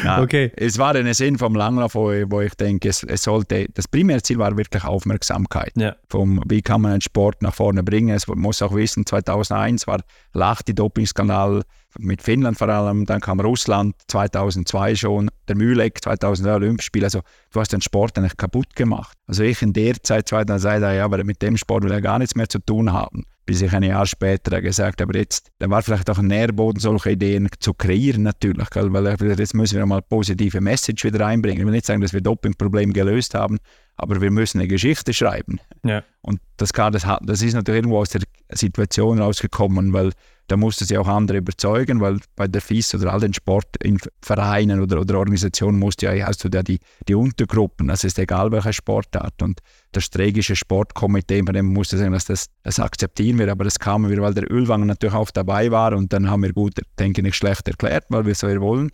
ja, okay. Es war ein Sinn vom Langlauf, wo, wo ich denke, es, es, sollte, das primäre Ziel war wirklich Aufmerksamkeit. Ja. Vom, wie kann man einen Sport nach vorne bringen? Es muss auch wissen, 2001 war Lach die Dopingskandal mit Finnland vor allem, dann kam Russland 2002 schon, der Mühleck 2000 Olympispiel. Also du hast den Sport eigentlich kaputt gemacht. Also ich in der Zeit 2002 ja, aber mit dem Sport will er gar nichts mehr zu tun haben. Bis ich ein Jahr später gesagt habe, jetzt, da war vielleicht auch ein Nährboden, solche Ideen zu kreieren natürlich, weil jetzt müssen wir mal positive Message wieder einbringen. Ich will nicht sagen, dass wir Dopingproblem gelöst haben, aber wir müssen eine Geschichte schreiben. Ja. Und das, kann, das, das ist natürlich irgendwo aus der Situation rausgekommen, weil da musste sie auch andere überzeugen, weil bei der FIS oder all den Sportvereinen oder, oder Organisationen musst du ja, hast du ja die, die Untergruppen, das ist egal welche Sportart und das strategische Sportkomitee, bei dem musste sagen, dass das, das akzeptieren wir, aber das kamen wir, weil der Ölwanger natürlich auch dabei war. Und dann haben wir gut, denke ich, nicht schlecht erklärt, weil wir so wollen,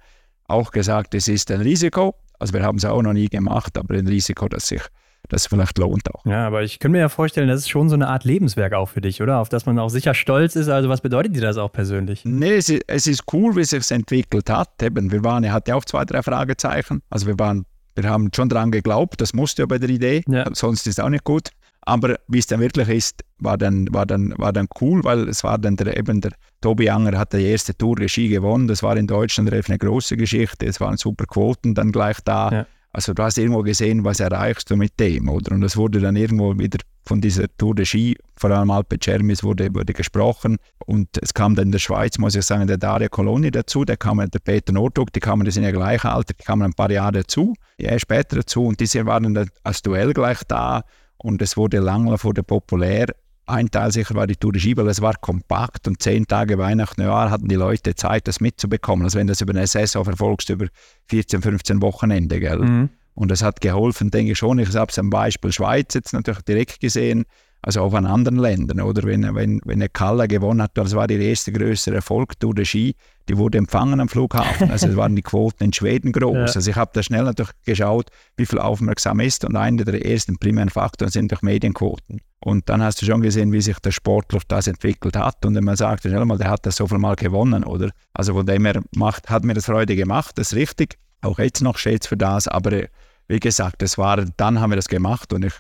auch gesagt, es ist ein Risiko, also wir haben es auch noch nie gemacht, aber ein Risiko, das sich das vielleicht lohnt auch. Ja, aber ich könnte mir ja vorstellen, das ist schon so eine Art Lebenswerk auch für dich, oder? Auf das man auch sicher stolz ist. Also was bedeutet dir das auch persönlich? Nee, es ist, es ist cool, wie es sich entwickelt hat. Eben, wir waren, er hatte auch zwei, drei Fragezeichen. Also wir waren, wir haben schon daran geglaubt, das musste ja bei der Idee, ja. sonst ist es auch nicht gut. Aber wie es dann wirklich ist, war dann, war dann, war dann cool, weil es war dann der, eben der Tobi Anger hat die erste Tour Regie gewonnen. Das war in Deutschland eine große Geschichte. Es waren super Quoten dann gleich da. Ja. Also du hast irgendwo gesehen, was erreichst du mit dem, oder? Und es wurde dann irgendwo wieder von dieser Tour de Ski, vor allem Alpe Cermis, wurde, wurde gesprochen. Und es kam dann in der Schweiz, muss ich sagen, der Dario Coloni dazu, der kam der Peter Nordruck, die kamen, die sind ja gleich Alter, die kamen ein paar Jahre dazu, ja, später dazu. Und diese waren dann als Duell gleich da. Und es wurde lange wurde populär. Ein Teil sicher war die Tour de Ski, weil es war kompakt und zehn Tage Weihnachten, Neujahr hatten die Leute Zeit, das mitzubekommen. Also wenn du das über eine Saison verfolgst, über 14, 15 Wochenende, gell? Mhm. Und das hat geholfen, denke ich schon. Ich habe es am Beispiel Schweiz jetzt natürlich direkt gesehen, also auch an anderen Ländern. Oder wenn, wenn, wenn eine Kalla gewonnen hat, das war der erste größere Erfolg, Tour de Ski, die wurde empfangen am Flughafen. Also waren die Quoten in Schweden groß. Ja. Also ich habe da schnell natürlich geschaut, wie viel aufmerksam ist. Und einer der ersten primären Faktoren sind doch Medienquoten. Und dann hast du schon gesehen, wie sich der Sportler das entwickelt hat. Und wenn man sagt, schnell mal, der hat das so viel mal gewonnen, oder? Also von dem her macht, hat mir das Freude gemacht, das ist richtig. Auch jetzt noch steht für das. Aber äh, wie gesagt, das war, dann haben wir das gemacht. Und ich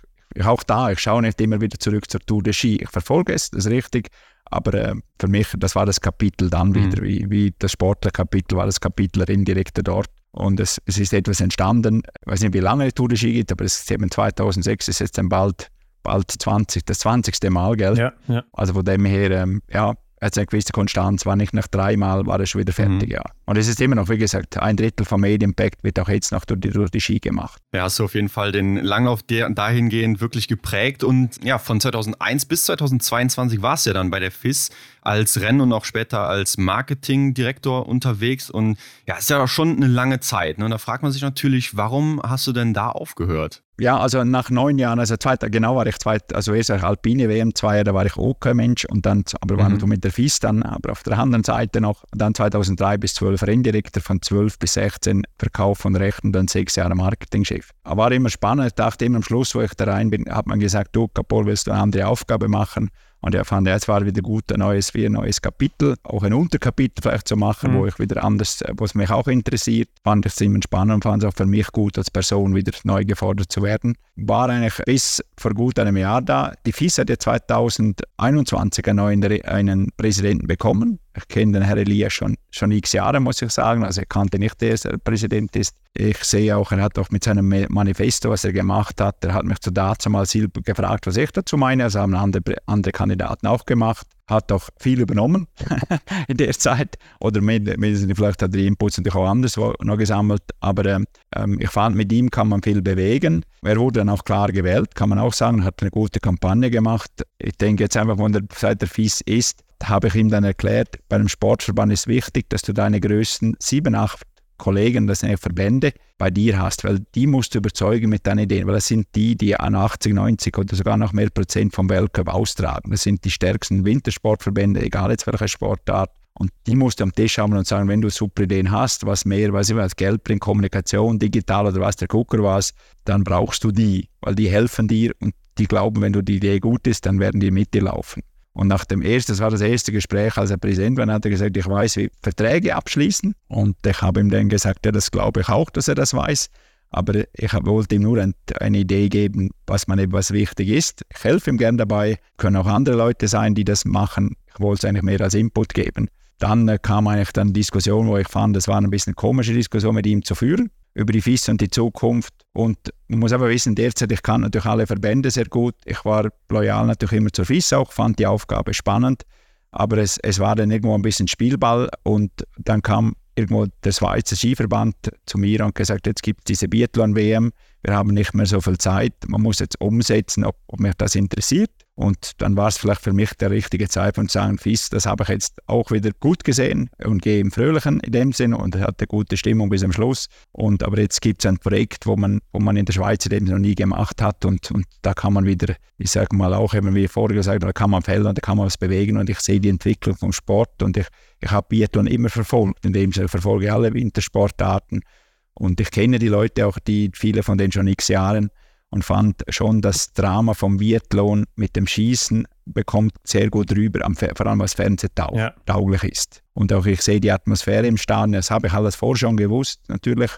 auch da, ich schaue nicht immer wieder zurück zur Tour de Ski. Ich verfolge es, das ist richtig. Aber äh, für mich, das war das Kapitel dann mhm. wieder, wie, wie das Sportlerkapitel war das Kapitel indirekt dort. Und es, es ist etwas entstanden, ich weiß nicht, wie lange die Tour de Ski gibt, aber es ist eben 2006, es ist jetzt dann bald bald 20, das 20. Mal, gell? Ja, ja. Also von dem her, ähm, ja, eine gewisse Konstanz, war nicht nach dreimal, war er schon wieder fertig, mhm. ja. Und es ist immer noch, wie gesagt, ein Drittel vom Medienpact wird auch jetzt noch durch die, durch die Ski gemacht. Ja, hast du auf jeden Fall den Langlauf dahingehend wirklich geprägt und ja, von 2001 bis 2022 war es ja dann bei der FIS als Renn- und auch später als Marketingdirektor unterwegs und ja, ist ja auch schon eine lange Zeit. Ne? Und da fragt man sich natürlich, warum hast du denn da aufgehört? Ja, also nach neun Jahren, also zweiter, genau war ich zweit, also erst alpine WM, zwei Jahre war ich OK-Mensch und dann, aber war mhm. mit der FIS dann, aber auf der anderen Seite noch, dann 2003 bis 12 Renndirektor, von 12 bis 16 Verkauf von Rechten, dann sechs Jahre Marketingchef. War immer spannend, ich dachte immer am Schluss, wo ich da rein bin, hat man gesagt, du Kapol, willst du eine andere Aufgabe machen? Und ich fand, jetzt war wieder gut, ein neues, wie ein neues Kapitel, auch ein Unterkapitel vielleicht zu machen, mhm. wo ich wieder anders, was mich auch interessiert. Fand ich es immer spannend und fand es auch für mich gut, als Person wieder neu gefordert zu werden. War eigentlich bis vor gut einem Jahr da. Die FIS hat ja 2021 einen neuen einen Präsidenten bekommen. Ich kenne den Herrn Elias schon, schon x Jahre, muss ich sagen. Also ich kannte nicht, dass er Präsident ist. Ich sehe auch, er hat auch mit seinem Manifesto, was er gemacht hat, er hat mich zu dazu mal gefragt, was ich dazu meine. Also haben andere, andere Kandidaten auch gemacht. Hat auch viel übernommen in der Zeit. Oder mit, vielleicht hat er die Inputs natürlich auch anders noch gesammelt. Aber ähm, ähm, ich fand, mit ihm kann man viel bewegen. Er wurde dann auch klar gewählt, kann man auch sagen, hat eine gute Kampagne gemacht. Ich denke jetzt einfach, von der Seite der FIS ist, habe ich ihm dann erklärt, bei einem Sportverband ist wichtig, dass du deine größten sieben, acht Kollegen, das sind Verbände, bei dir hast, weil die musst du überzeugen mit deinen Ideen, weil das sind die, die an 80, 90 oder sogar noch mehr Prozent vom Weltcup austragen. Das sind die stärksten Wintersportverbände, egal jetzt welche Sportart. Und die musst du am Tisch haben und sagen, wenn du super Ideen hast, was mehr, was immer, Geld bringt, Kommunikation, digital oder was der Gucker was, dann brauchst du die, weil die helfen dir und die glauben, wenn du die Idee gut ist, dann werden die mit dir laufen. Und nach dem ersten, das war das erste Gespräch, als er Präsident war, hat er gesagt, ich weiß, wie Verträge abschließen. Und ich habe ihm dann gesagt, ja, das glaube ich auch, dass er das weiß. Aber ich wollte ihm nur ein, eine Idee geben, was man eben was wichtig ist. Ich helfe ihm gerne dabei. Können auch andere Leute sein, die das machen. Ich wollte es eigentlich mehr als Input geben. Dann äh, kam eigentlich dann Diskussion, wo ich fand, es war ein bisschen komische Diskussion mit ihm zu führen über die FIS und die Zukunft. Und man muss aber wissen, derzeit, ich kann natürlich alle Verbände sehr gut. Ich war loyal natürlich immer zur FIS auch, fand die Aufgabe spannend. Aber es, es war dann irgendwo ein bisschen Spielball und dann kam irgendwo der Schweizer Skiverband zu mir und gesagt, jetzt gibt es diese Biathlon-WM, wir haben nicht mehr so viel Zeit, man muss jetzt umsetzen, ob, ob mich das interessiert. Und dann war es vielleicht für mich der richtige Zeitpunkt zu sagen, FIS, das habe ich jetzt auch wieder gut gesehen und gehe im Fröhlichen in dem Sinne und hatte gute Stimmung bis zum Schluss. Und, aber jetzt gibt es ein Projekt, wo man, wo man in der Schweiz dem noch nie gemacht hat und, und da kann man wieder, ich sage mal auch, eben wie vorher gesagt, da kann man fällen und da kann man was bewegen und ich sehe die Entwicklung vom Sport und ich, ich habe Biathlon immer verfolgt, in dem Sinne verfolge alle Wintersportarten und ich kenne die Leute auch, die viele von denen schon x Jahren und fand schon das Drama vom Biathlon mit dem Schießen bekommt sehr gut rüber, vor allem was fernsehtauglich ja. ist. Und auch ich sehe die Atmosphäre im Stadion, das habe ich alles vorher schon gewusst, natürlich,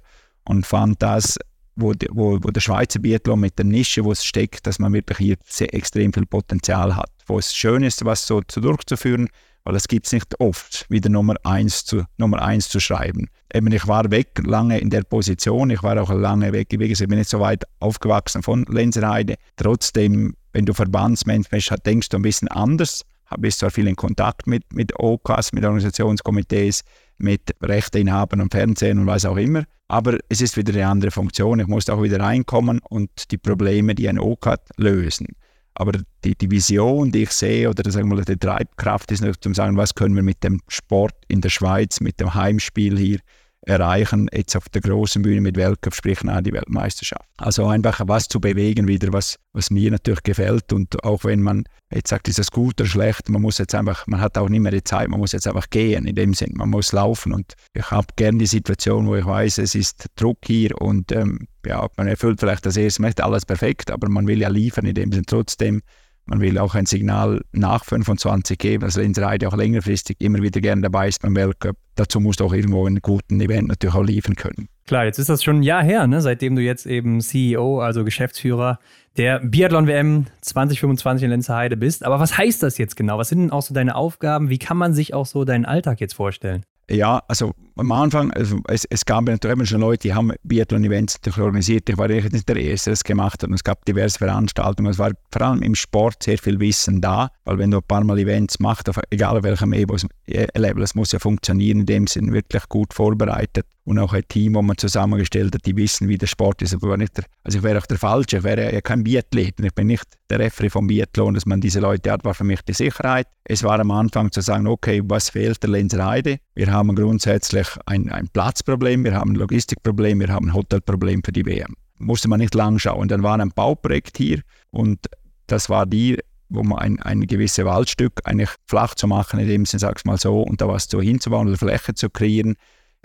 und fand das, wo, wo, wo der Schweizer Biathlon mit der Nische, wo es steckt, dass man wirklich hier sehr, extrem viel Potenzial hat, wo es schön ist, was so zu durchzuführen, weil es gibt es nicht oft, wieder Nummer eins zu, Nummer eins zu schreiben. Eben, ich war weg lange in der Position, ich war auch lange weg, gesagt, ich bin nicht so weit aufgewachsen von Lenzerheide. Trotzdem, wenn du Verbandsmensch bist, denkst du ein bisschen anders, bist zwar viel in Kontakt mit, mit OKAS, mit Organisationskomitees, mit Rechteinhabern und Fernsehen und was auch immer. Aber es ist wieder eine andere Funktion. Ich muss auch wieder reinkommen und die Probleme, die ein OK hat, lösen. Aber die, die Vision, die ich sehe, oder sagen wir, die Treibkraft ist nicht zu sagen, was können wir mit dem Sport in der Schweiz, mit dem Heimspiel hier erreichen, jetzt auf der großen Bühne mit Weltcup, sprich nach die Weltmeisterschaft. Also einfach was zu bewegen wieder, was, was mir natürlich gefällt. Und auch wenn man jetzt sagt, ist das gut oder schlecht, man muss jetzt einfach, man hat auch nicht mehr die Zeit, man muss jetzt einfach gehen, in dem Sinn, man muss laufen. Und ich habe gerne die Situation, wo ich weiß, es ist Druck hier und ähm, ja, man erfüllt vielleicht das erste Mal alles perfekt, aber man will ja liefern, in dem Sinne trotzdem, man will auch ein Signal nach 25 geben, dass Lenz Reide auch längerfristig immer wieder gerne dabei ist beim Weltcup. Dazu musst du auch irgendwo einen guten Event natürlich auch liefern können. Klar, jetzt ist das schon ein Jahr her, ne? seitdem du jetzt eben CEO, also Geschäftsführer der Biathlon-WM 2025 in Lenzerheide bist. Aber was heißt das jetzt genau? Was sind denn auch so deine Aufgaben? Wie kann man sich auch so deinen Alltag jetzt vorstellen? Ja, also am Anfang, also es, es gab natürlich schon Leute, die haben Biathlon-Events organisiert. Ich war nicht der Erste, der das gemacht hat. Und es gab diverse Veranstaltungen. Es war vor allem im Sport sehr viel Wissen da, weil wenn du ein paar Mal Events machst, auf, egal auf welchem Level, es muss ja funktionieren, in dem Sinn wirklich gut vorbereitet. Und auch ein Team, das man zusammengestellt hat, die wissen, wie der Sport ist. Also, nicht der, also ich wäre auch der Falsche, ich wäre ja kein Biathlet. Ich bin nicht der Referee vom Biathlon, dass man diese Leute hat, war für mich die Sicherheit. Es war am Anfang zu sagen, okay, was fehlt der Lenzer Heide? Wir haben grundsätzlich ein, ein Platzproblem, wir haben ein Logistikproblem, wir haben ein Hotelproblem für die WM. Musste man nicht lang schauen. Dann war ein Bauprojekt hier und das war die, wo man ein, ein gewisses Waldstück eigentlich flach zu machen, in dem Sinne, sag's mal so, und da was so hinzubauen oder Fläche zu kreieren.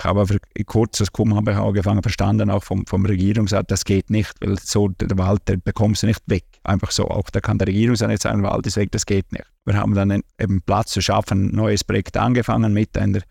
Ich habe aber kurz das Kommen habe ich angefangen verstanden, auch vom, vom Regierungsrat, das geht nicht, weil so der Wald, den bekommst du nicht weg. Einfach so, auch da kann der Regierungsrat nicht sagen, Wald ist weg, das geht nicht. Wir haben dann eben Platz zu schaffen, ein neues Projekt angefangen mit einer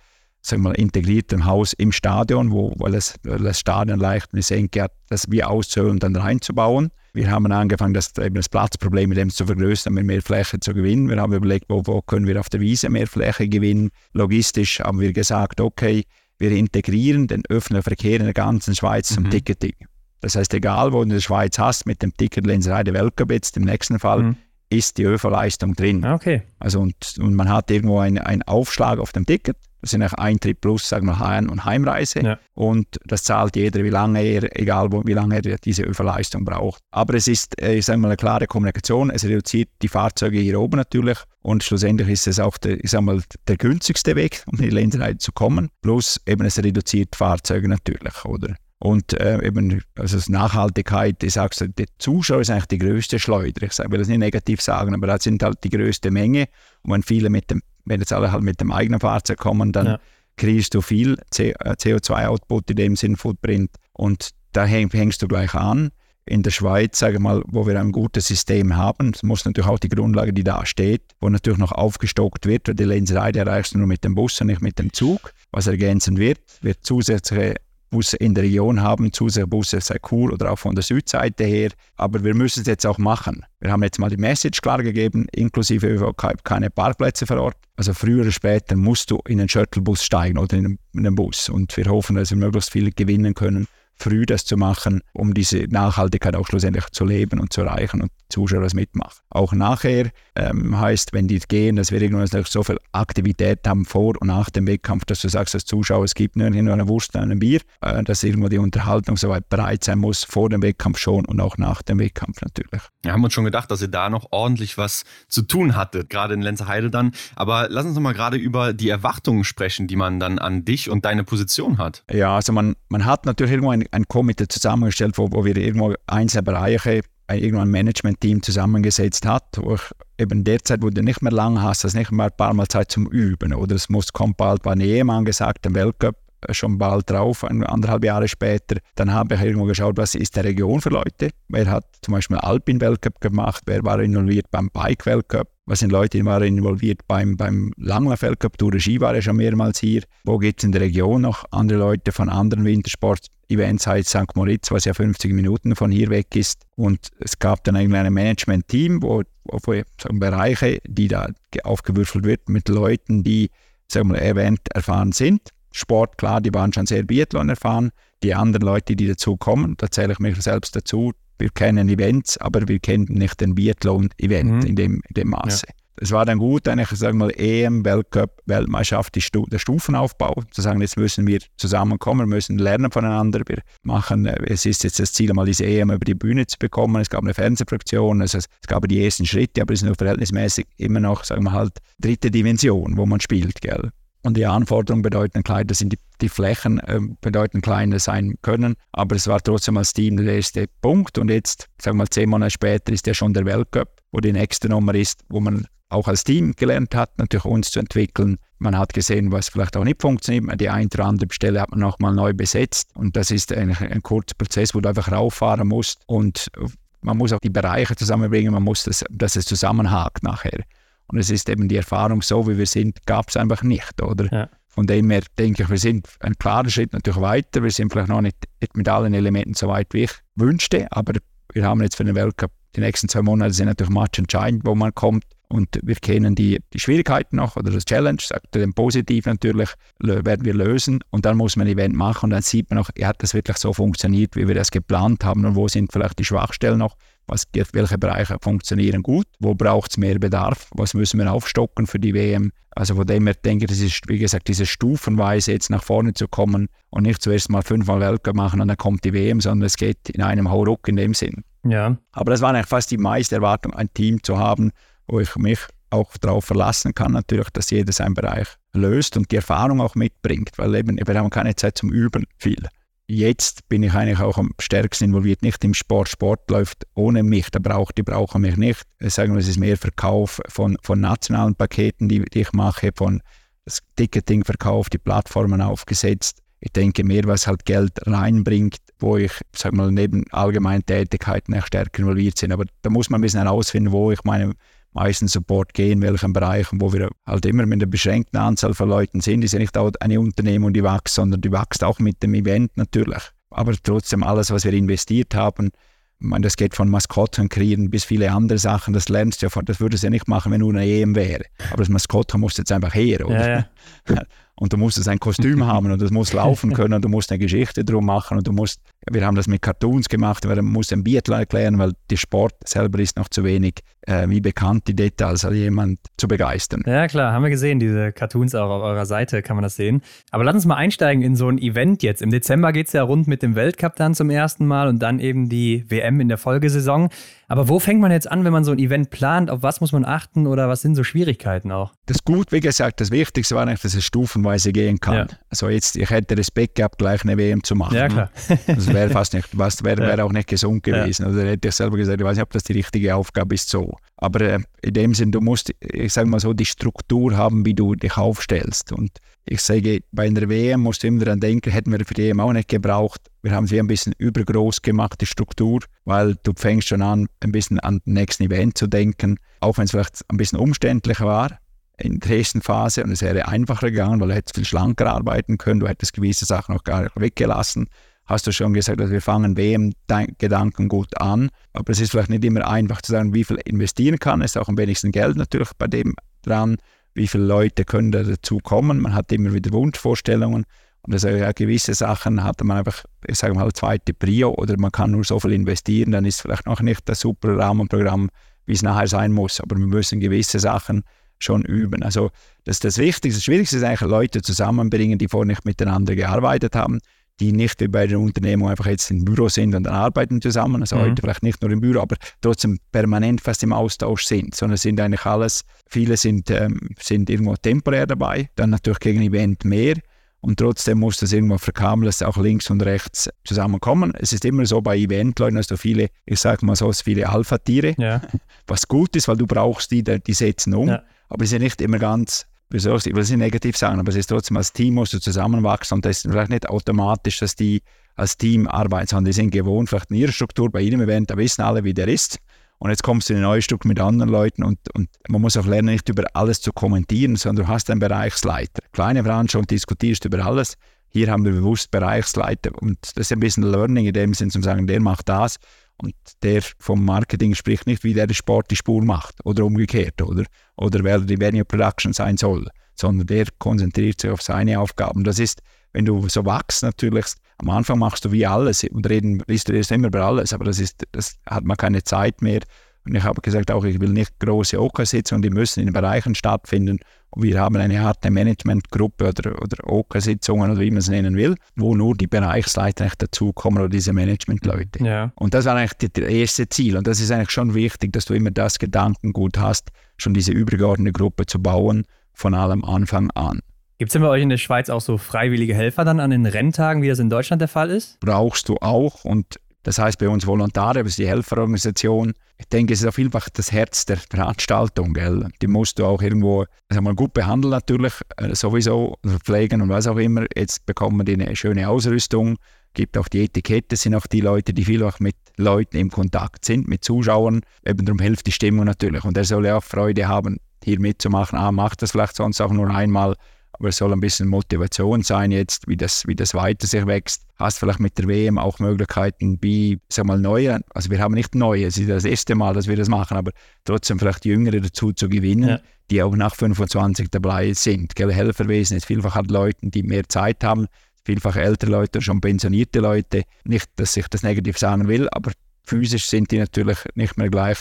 sagen wir, integriertem Haus im Stadion, wo, weil, das, das Stadion leicht eine Senke hat, das wir und dann reinzubauen. Wir haben angefangen, das, eben das Platzproblem mit dem zu vergrößern, mit mehr Fläche zu gewinnen. Wir haben überlegt, wo, wo können wir auf der Wiese mehr Fläche gewinnen. Logistisch haben wir gesagt, okay, wir integrieren den öffentlichen Verkehr in der ganzen Schweiz zum mhm. Ticketing. Das heißt, egal wo du in der Schweiz hast, mit dem Ticket Lenzerheide Weltcup jetzt im nächsten Fall, mhm. Ist die ÖV-Leistung drin. Ah, Okay. Also und, und man hat irgendwo einen, einen Aufschlag auf dem Ticket. Das sind auch Eintritt plus, sagen wir, Heim- und Heimreise. Ja. Und das zahlt jeder, wie lange er, egal wo, wie lange er diese ÖV-Leistung braucht. Aber es ist, äh, ich sage mal, eine klare Kommunikation. Es reduziert die Fahrzeuge hier oben natürlich. Und schlussendlich ist es auch der, ich sag mal, der günstigste Weg, um in die Länderheide zu kommen. Plus eben, es reduziert Fahrzeuge natürlich, oder? Und äh, eben, also Nachhaltigkeit, ich sage so, der Zuschauer ist eigentlich die größte Schleuder. Ich sag- will das nicht negativ sagen, aber das sind halt die größte Menge. Und wenn viele mit dem, wenn jetzt alle halt mit dem eigenen Fahrzeug kommen, dann Ja. kriegst du viel C- äh, CO2-Output in dem Sinn, Footprint. Und da häng, hängst du gleich an. In der Schweiz, sage ich mal, wo wir ein gutes System haben, es muss natürlich auch die Grundlage, die da steht, wo natürlich noch aufgestockt wird, weil die Lenserei erreichst du nur mit dem Bus und nicht mit dem Zug. Was ergänzen wird, wird zusätzliche Busse in der Region haben, zusätzliche Busse sei cool oder auch von der Südseite her. Aber wir müssen es jetzt auch machen. Wir haben jetzt mal die Message klar gegeben, inklusive ÖVK keine Parkplätze vor Ort. Also früher oder später musst du in einen Shuttlebus steigen oder in einen, in einen Bus. Und wir hoffen, dass wir möglichst viel gewinnen können, früh das zu machen, um diese Nachhaltigkeit auch schlussendlich zu leben und zu erreichen und Zuschauer das mitmachen. Auch nachher ähm, heißt, wenn die gehen, dass wir irgendwann natürlich so viel Aktivität haben vor und nach dem Wettkampf, dass du sagst als Zuschauer, es gibt nur nur eine Wurst und ein Bier, äh, dass irgendwo die Unterhaltung soweit bereit sein muss, vor dem Wettkampf schon und auch nach dem Wettkampf natürlich. Wir haben uns schon gedacht, dass ihr da noch ordentlich was zu tun hattet, gerade in Lenzerheide dann. Aber lass uns noch mal gerade über die Erwartungen sprechen, die man dann an dich und deine Position hat. Ja, also man, man hat natürlich irgendwo ein, ein Komitee zusammengestellt, wo, wo wir irgendwo einzelne Bereiche, irgendwo ein Management-Team zusammengesetzt hat, wo ich eben derzeit, wo du nicht mehr lang hast, das nicht mehr ein paar Mal Zeit zum Üben, oder es muss, kommt bald bei EM angesagt, der Weltcup schon bald drauf, anderthalb Jahre später. Dann habe ich irgendwo geschaut, was ist der Region für Leute. Wer hat zum Beispiel Alpin-Weltcup gemacht, wer war involviert beim Bike-Weltcup, was sind Leute, waren involviert beim, beim Langlauf-Weltcup, Tour Ski war ja schon mehrmals hier. Wo gibt es in der Region noch andere Leute von anderen Wintersport-Events, heißt St. Moritz, was ja 50 Minuten von hier weg ist. Und es gab dann eigentlich ein Management-Team, wo, wo sagen, Bereiche, die da ge- aufgewürfelt wird mit Leuten, die, sagen wir, erwähnt erfahren sind. Sport, klar, die waren schon sehr Biathlon erfahren. Die anderen Leute, die dazu kommen, da zähle ich mich selbst dazu, wir kennen Events, aber wir kennen nicht den Biathlon-Event Mhm. in, dem, in dem Maße. Es war dann gut, eigentlich, sagen wir mal, EM, Weltcup, Weltmeisterschaft, die Stu der Stufenaufbau. Zu sagen, jetzt müssen wir zusammenkommen, wir müssen lernen voneinander. Wir machen, äh, es ist jetzt das Ziel, mal diese EM über die Bühne zu bekommen. Es gab eine Fernsehproduktion, also es gab die ersten Schritte, aber es ist noch verhältnismäßig immer noch, sagen wir halt, dritte Dimension, wo man spielt, gell? Und die Anforderungen bedeuten kleiner, sind die, die Flächen äh, bedeuten kleiner sein können, aber es war trotzdem als Team der erste Punkt. Und jetzt, sagen wir mal, zehn Monate später ist ja schon der Weltcup, wo die nächste Nummer ist, wo man auch als Team gelernt hat, natürlich uns zu entwickeln. Man hat gesehen, was vielleicht auch nicht funktioniert. Die eine oder andere Stelle hat man nochmal neu besetzt. Und das ist eigentlich ein kurzer Prozess, wo du einfach rauffahren musst. Und man muss auch die Bereiche zusammenbringen, man muss, das, dass es zusammenhakt nachher. Und es ist eben die Erfahrung, so wie wir sind, gab es einfach nicht, oder? Ja. Von dem her denke ich, wir sind einen klaren Schritt natürlich weiter. Wir sind vielleicht noch nicht mit allen Elementen so weit, wie ich wünschte, aber wir haben jetzt für den Weltcup die nächsten zwei Monate sind natürlich matchentscheidend, wo man kommt. Und wir kennen die, die Schwierigkeiten noch oder das Challenge, sagt er, den positiv natürlich, werden wir lösen. Und dann muss man ein Event machen und dann sieht man auch, hat das wirklich so funktioniert, wie wir das geplant haben und wo sind vielleicht die Schwachstellen noch, was, welche Bereiche funktionieren gut, wo braucht es mehr Bedarf, was müssen wir aufstocken für die WM. Also von dem her denke ich, das ist, wie gesagt, diese Stufenweise jetzt nach vorne zu kommen und nicht zuerst mal fünfmal Weltcup machen und dann kommt die WM, sondern es geht in einem Hauruck in dem Sinn. Ja, Aber das war eigentlich fast die meiste Erwartung, ein Team zu haben, wo ich mich auch darauf verlassen kann, natürlich, dass jeder seinen Bereich löst und die Erfahrung auch mitbringt, weil eben, wir haben keine Zeit zum Üben viel. Jetzt bin ich eigentlich auch am stärksten involviert, nicht im Sport. Sport läuft ohne mich, da braucht, die brauchen mich nicht. Ich sage mal, es ist mehr Verkauf von, von nationalen Paketen, die, die ich mache, von das Ticketing-Verkauf, die Plattformen aufgesetzt. Ich denke mehr, was halt Geld reinbringt, wo ich, sag mal, neben allgemeinen Tätigkeiten stärker involviert bin. Aber da muss man ein bisschen herausfinden, wo ich meinen meisten Support gehe, in welchen Bereichen, wo wir halt immer mit einer beschränkten Anzahl von Leuten sind. Die sind nicht auch eine Unternehmung, die wächst, sondern die wächst auch mit dem Event natürlich. Aber trotzdem alles, was wir investiert haben, ich meine, das geht von Maskottchen kreieren bis viele andere Sachen, das lernst du ja von, das würdest du ja nicht machen, wenn nur eine EM wäre. Aber das Maskottchen muss jetzt einfach her, oder? ja, ja. Und du musst ein Kostüm haben und das muss laufen können und du musst eine Geschichte drum machen und du musst wir haben das mit Cartoons gemacht, man muss ein Biathlon erklären, weil der Sport selber ist noch zu wenig äh, wie bekannt die Details, also jemand zu begeistern. Ja klar, haben wir gesehen, diese Cartoons auch auf eurer Seite kann man das sehen. Aber lass uns mal einsteigen in so ein Event jetzt. Im Dezember geht es ja rund mit dem Weltcup dann zum ersten Mal und dann eben die WM in der Folgesaison. Aber wo fängt man jetzt an, wenn man so ein Event plant? Auf was muss man achten oder was sind so Schwierigkeiten auch? Das Gut, wie gesagt, das Wichtigste war eigentlich, dass es stufenweise gehen kann. Ja. Also jetzt, ich hätte Respekt gehabt, gleich eine WM zu machen. Ja, klar. das wäre fast nicht, was wäre wär auch nicht gesund gewesen. Also hätte ich selber gesagt, ich weiß nicht, ob das die richtige Aufgabe ist so. Aber äh, in dem Sinn, du musst, ich sage mal so, die Struktur haben, wie du dich aufstellst. Und ich sage, bei einer WM musst du immer daran denken, hätten wir für die WM auch nicht gebraucht. Wir haben sie ein bisschen übergroß gemacht, die Struktur, weil du fängst schon an, ein bisschen an den nächsten Event zu denken, auch wenn es vielleicht ein bisschen umständlicher war in der ersten Phase und es wäre einfacher gegangen, weil du hättest viel schlanker arbeiten können, du hättest gewisse Sachen noch gar nicht weggelassen hast du schon gesagt, dass wir fangen WM-Gedanken gut an. Aber es ist vielleicht nicht immer einfach zu sagen, wie viel investieren kann. Es ist auch am wenigsten Geld natürlich bei dem dran. Wie viele Leute können da dazu kommen? Man hat immer wieder Wunschvorstellungen. Und also ja, gewisse Sachen hat man einfach, ich sage mal, zweite Prio oder man kann nur so viel investieren, dann ist vielleicht noch nicht das super Rahmenprogramm, wie es nachher sein muss. Aber wir müssen gewisse Sachen schon üben. Also das, das Wichtigste, das Schwierigste ist eigentlich, Leute zusammenbringen, die vorher nicht miteinander gearbeitet haben die nicht wie bei der Unternehmung einfach jetzt im Büro sind und dann arbeiten zusammen, also mhm. heute vielleicht nicht nur im Büro, aber trotzdem permanent fast im Austausch sind, sondern sind eigentlich alles, viele sind, ähm, sind irgendwo temporär dabei, dann natürlich gegen Event mehr und trotzdem muss das irgendwo verkabeln, dass auch links und rechts zusammenkommen. Es ist immer so bei Eventleuten, dass du viele, ich sage mal so, viele Alpha-Tiere, ja. was gut ist, weil du brauchst die, die setzen um, ja. aber sie sind nicht immer ganz ich will es nicht negativ sagen, aber es ist trotzdem als Team musst du zusammenwachsen und das ist vielleicht nicht automatisch, dass die als Team arbeiten, sondern die sind gewohnt, vielleicht in ihrer Struktur, bei ihrem Event, da wissen alle, wie der ist. Und jetzt kommst du in eine neue Struktur mit anderen Leuten und, und man muss auch lernen, nicht über alles zu kommentieren, sondern du hast einen Bereichsleiter. Kleine Branche und diskutierst über alles. Hier haben wir bewusst Bereichsleiter und das ist ein bisschen Learning in dem Sinn, zu sagen, der macht das und der vom Marketing spricht nicht, wie der Sport die Spur macht oder umgekehrt oder, oder wer die Venue Production sein soll, sondern der konzentriert sich auf seine Aufgaben. Das ist, wenn du so wachst natürlich, am Anfang machst du wie alles und reden, liest du erst immer über alles, aber das, ist, das hat man keine Zeit mehr. Und ich habe gesagt, auch ich will nicht große OK-Sitzungen, die müssen in den Bereichen stattfinden wir haben eine harte Managementgruppe oder, oder OK-Sitzungen oder wie man es nennen will, wo nur die Bereichsleiter dazukommen oder diese Managementleute. Ja. Und das war eigentlich das erste Ziel. Und das ist eigentlich schon wichtig, dass du immer das Gedankengut hast, schon diese übergeordnete Gruppe zu bauen, von allem Anfang an. Gibt es denn bei euch in der Schweiz auch so freiwillige Helfer dann an den Renntagen, wie das in Deutschland der Fall ist? Brauchst du auch. Und das heißt bei uns Volontare, das ist die Helferorganisation. Ich denke, es ist jeden Fall das Herz der Veranstaltung. Gell? Die musst du auch irgendwo mal gut behandeln natürlich, äh, sowieso, pflegen und was auch immer. Jetzt bekommen die eine schöne Ausrüstung, gibt auch die Etikette, sind auch die Leute, die viel auch mit Leuten im Kontakt sind, mit Zuschauern. Eben darum hilft die Stimmung natürlich. Und er soll ja auch Freude haben, hier mitzumachen. Ah, macht das vielleicht sonst auch nur einmal aber es soll ein bisschen Motivation sein jetzt, wie das, wie das weiter sich wächst. Hast vielleicht mit der WM auch Möglichkeiten, wie, sag mal, neue, also wir haben nicht neue, es ist das erste Mal, dass wir das machen, aber trotzdem vielleicht Jüngere dazu zu gewinnen, ja. die auch nach 25 dabei sind. Gell? Helferwesen ist vielfach halt Leute, die mehr Zeit haben, vielfach ältere Leute, schon pensionierte Leute. Nicht, dass ich das negativ sagen will, aber physisch sind die natürlich nicht mehr gleich